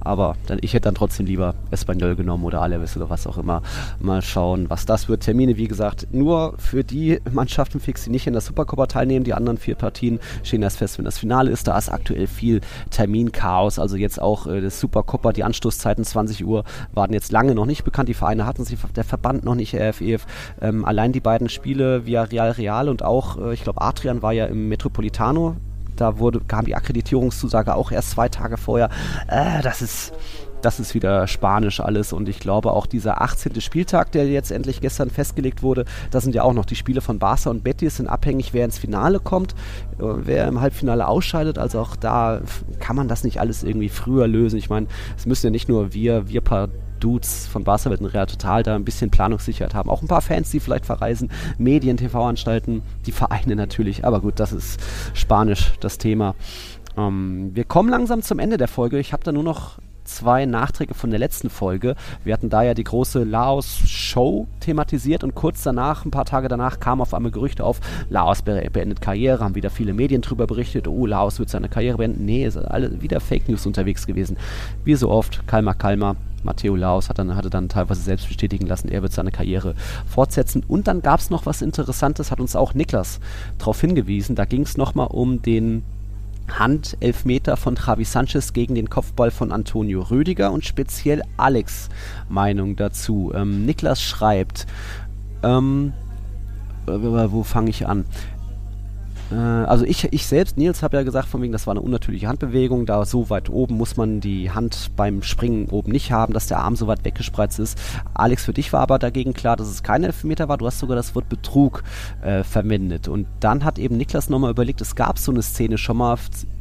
Aber dann, ich hätte dann trotzdem lieber Espanyol genommen oder Alaves oder was auch immer. Mal schauen, was das wird. Termine, wie gesagt, nur für die Mannschaften fix, die nicht in der Supercopa teilnehmen. Die anderen vier Partien stehen erst fest, wenn das Finale ist. Da ist aktuell viel Terminchaos. Also jetzt auch äh, das Supercopper, die Anstoßzeiten 20 Uhr waren jetzt lange noch nicht bekannt. Die Vereine hatten sich, der Verband noch nicht, RFEF. Ähm, allein die beiden Spiele via Real Real und auch, äh, ich glaube, Adrian war ja im Metropolitano. Da wurde, kam die Akkreditierungszusage auch erst zwei Tage vorher. Äh, das ist das ist wieder Spanisch alles und ich glaube auch dieser 18. Spieltag, der jetzt endlich gestern festgelegt wurde, da sind ja auch noch die Spiele von Barca und Betis sind abhängig, wer ins Finale kommt, äh, wer im Halbfinale ausscheidet, also auch da kann man das nicht alles irgendwie früher lösen. Ich meine, es müssen ja nicht nur wir, wir paar Dudes von Barca wird Real total da ein bisschen Planungssicherheit haben. Auch ein paar Fans, die vielleicht verreisen, Medien, TV-Anstalten, die Vereine natürlich. Aber gut, das ist Spanisch, das Thema. Ähm, wir kommen langsam zum Ende der Folge. Ich habe da nur noch zwei Nachträge von der letzten Folge. Wir hatten da ja die große Laos-Show thematisiert und kurz danach, ein paar Tage danach, kamen auf einmal Gerüchte auf, Laos beendet Karriere, haben wieder viele Medien drüber berichtet, oh, Laos wird seine Karriere beenden. Nee, ist alle wieder Fake News unterwegs gewesen. Wie so oft, Kalmer, Kalmer. Matteo Laos hat dann, hatte dann teilweise selbst bestätigen lassen, er wird seine Karriere fortsetzen. Und dann gab es noch was Interessantes, hat uns auch Niklas darauf hingewiesen. Da ging es nochmal um den Handelfmeter von Javi Sanchez gegen den Kopfball von Antonio Rüdiger und speziell Alex Meinung dazu. Ähm, Niklas schreibt, ähm, wo fange ich an? Äh, also ich, ich selbst, Nils, habe ja gesagt, von wegen, das war eine unnatürliche Handbewegung. Da so weit oben muss man die Hand beim Springen oben nicht haben, dass der Arm so weit weggespreizt ist. Alex, für dich war aber dagegen klar, dass es kein Elfmeter war. Du hast sogar das Wort Betrug äh, verwendet. Und dann hat eben Niklas nochmal überlegt, es gab so eine Szene schon mal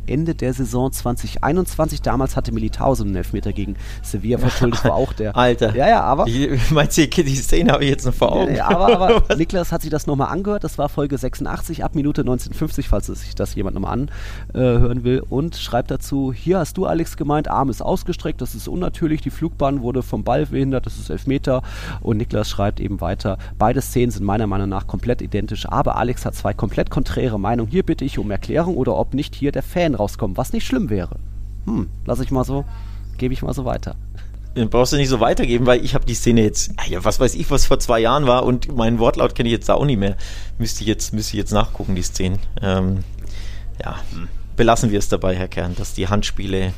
Ende der Saison 2021. Damals hatte Militao so einen Elfmeter gegen Sevilla verschuldet, war auch der. Alter. Ja, ja, aber. Ich, meinst du, die Szene habe ich jetzt noch vor Augen? Ja, aber, aber Niklas hat sich das nochmal angehört. Das war Folge 86 ab Minute 1950, falls sich das jemand nochmal anhören will. Und schreibt dazu: Hier hast du, Alex, gemeint, Arm ist ausgestreckt, das ist unnatürlich. Die Flugbahn wurde vom Ball behindert, das ist Elfmeter. Und Niklas schreibt eben weiter: Beide Szenen sind meiner Meinung nach komplett identisch, aber Alex hat zwei komplett konträre Meinungen. Hier bitte ich um Erklärung oder ob nicht hier der Fan rauskommen, was nicht schlimm wäre. Hm, lass ich mal so, gebe ich mal so weiter. Den brauchst du nicht so weitergeben, weil ich habe die Szene jetzt, ah ja, was weiß ich, was vor zwei Jahren war und meinen Wortlaut kenne ich jetzt auch nicht mehr. Müsste ich jetzt, müsste ich jetzt nachgucken, die Szene. Ähm, ja, hm. belassen wir es dabei, Herr Kern, dass die Handspiele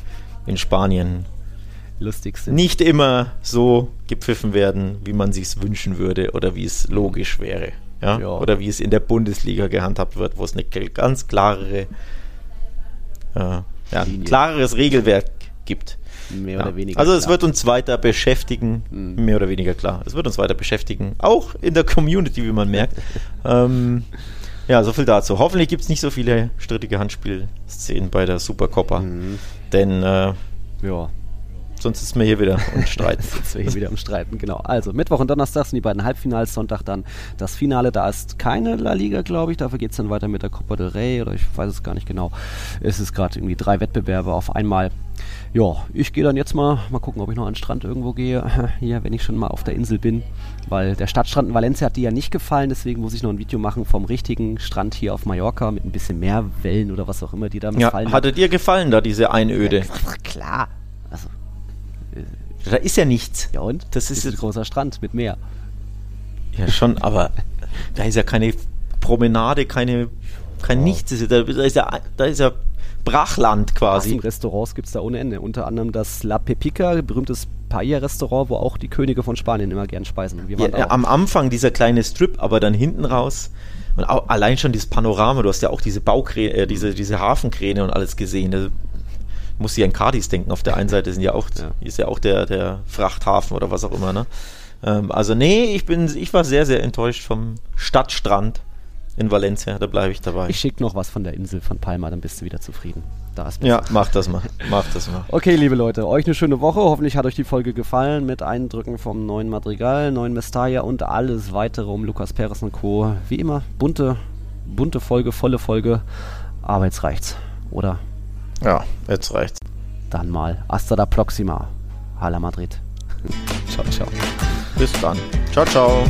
in Spanien lustig sind. Nicht immer so gepfiffen werden, wie man sich es wünschen würde oder wie es logisch wäre. Ja? ja? Oder wie es in der Bundesliga gehandhabt wird, wo es eine ganz klare äh, ja, klareres Regelwerk gibt. Mehr ja. oder weniger. Also es klar. wird uns weiter beschäftigen, mhm. mehr oder weniger klar. Es wird uns weiter beschäftigen, auch in der Community, wie man merkt. ähm, ja, so viel dazu. Hoffentlich gibt es nicht so viele strittige Handspielszenen bei der Supercoppa. Mhm. Denn äh, ja, Sonst ist mir hier wieder um Streiten. Sonst wir hier wieder um Streiten, genau. Also Mittwoch und Donnerstag sind die beiden Halbfinals, Sonntag dann das Finale. Da ist keine La Liga, glaube ich. Dafür geht es dann weiter mit der Copa del Rey oder ich weiß es gar nicht genau. Es ist gerade irgendwie drei Wettbewerbe auf einmal. Ja, ich gehe dann jetzt mal, mal gucken, ob ich noch an den Strand irgendwo gehe. Hier, wenn ich schon mal auf der Insel bin. Weil der Stadtstrand in Valencia hat dir ja nicht gefallen, deswegen muss ich noch ein Video machen vom richtigen Strand hier auf Mallorca mit ein bisschen mehr Wellen oder was auch immer, die da ja, fallen. Hatte dir gefallen da, diese Einöde? Ja, klar. Also, da ist ja nichts. Ja und? Das ist, ist ein großer Strand mit Meer. Ja schon, aber da ist ja keine Promenade, keine, kein oh. Nichts. Da, ist ja, da ist ja Brachland quasi. Restaurants gibt es da ohne Ende. Unter anderem das La Pepica, berühmtes Paella-Restaurant, wo auch die Könige von Spanien immer gern speisen. Ja, am Anfang dieser kleine Strip, aber dann hinten raus. Und allein schon dieses Panorama, du hast ja auch diese Baukräne, äh, diese, diese Hafenkräne und alles gesehen muss sie an Cardis denken. Auf der einen Seite sind ja auch, ja. ist ja auch der, der Frachthafen oder was auch immer, ne? Ähm, also nee, ich bin, ich war sehr, sehr enttäuscht vom Stadtstrand in Valencia, da bleibe ich dabei. Ich schicke noch was von der Insel von Palma, dann bist du wieder zufrieden. Da ist ja, mach das mal. Mach das mal. Okay, liebe Leute, euch eine schöne Woche. Hoffentlich hat euch die Folge gefallen mit Eindrücken vom neuen Madrigal, neuen Mestalla und alles weitere um Lukas Perez und Co. Wie immer, bunte, bunte Folge, volle Folge. Aber jetzt reicht's, oder? Ja, jetzt reicht's. Dann mal hasta la próxima. Hala Madrid. ciao, ciao. Bis dann. Ciao, ciao.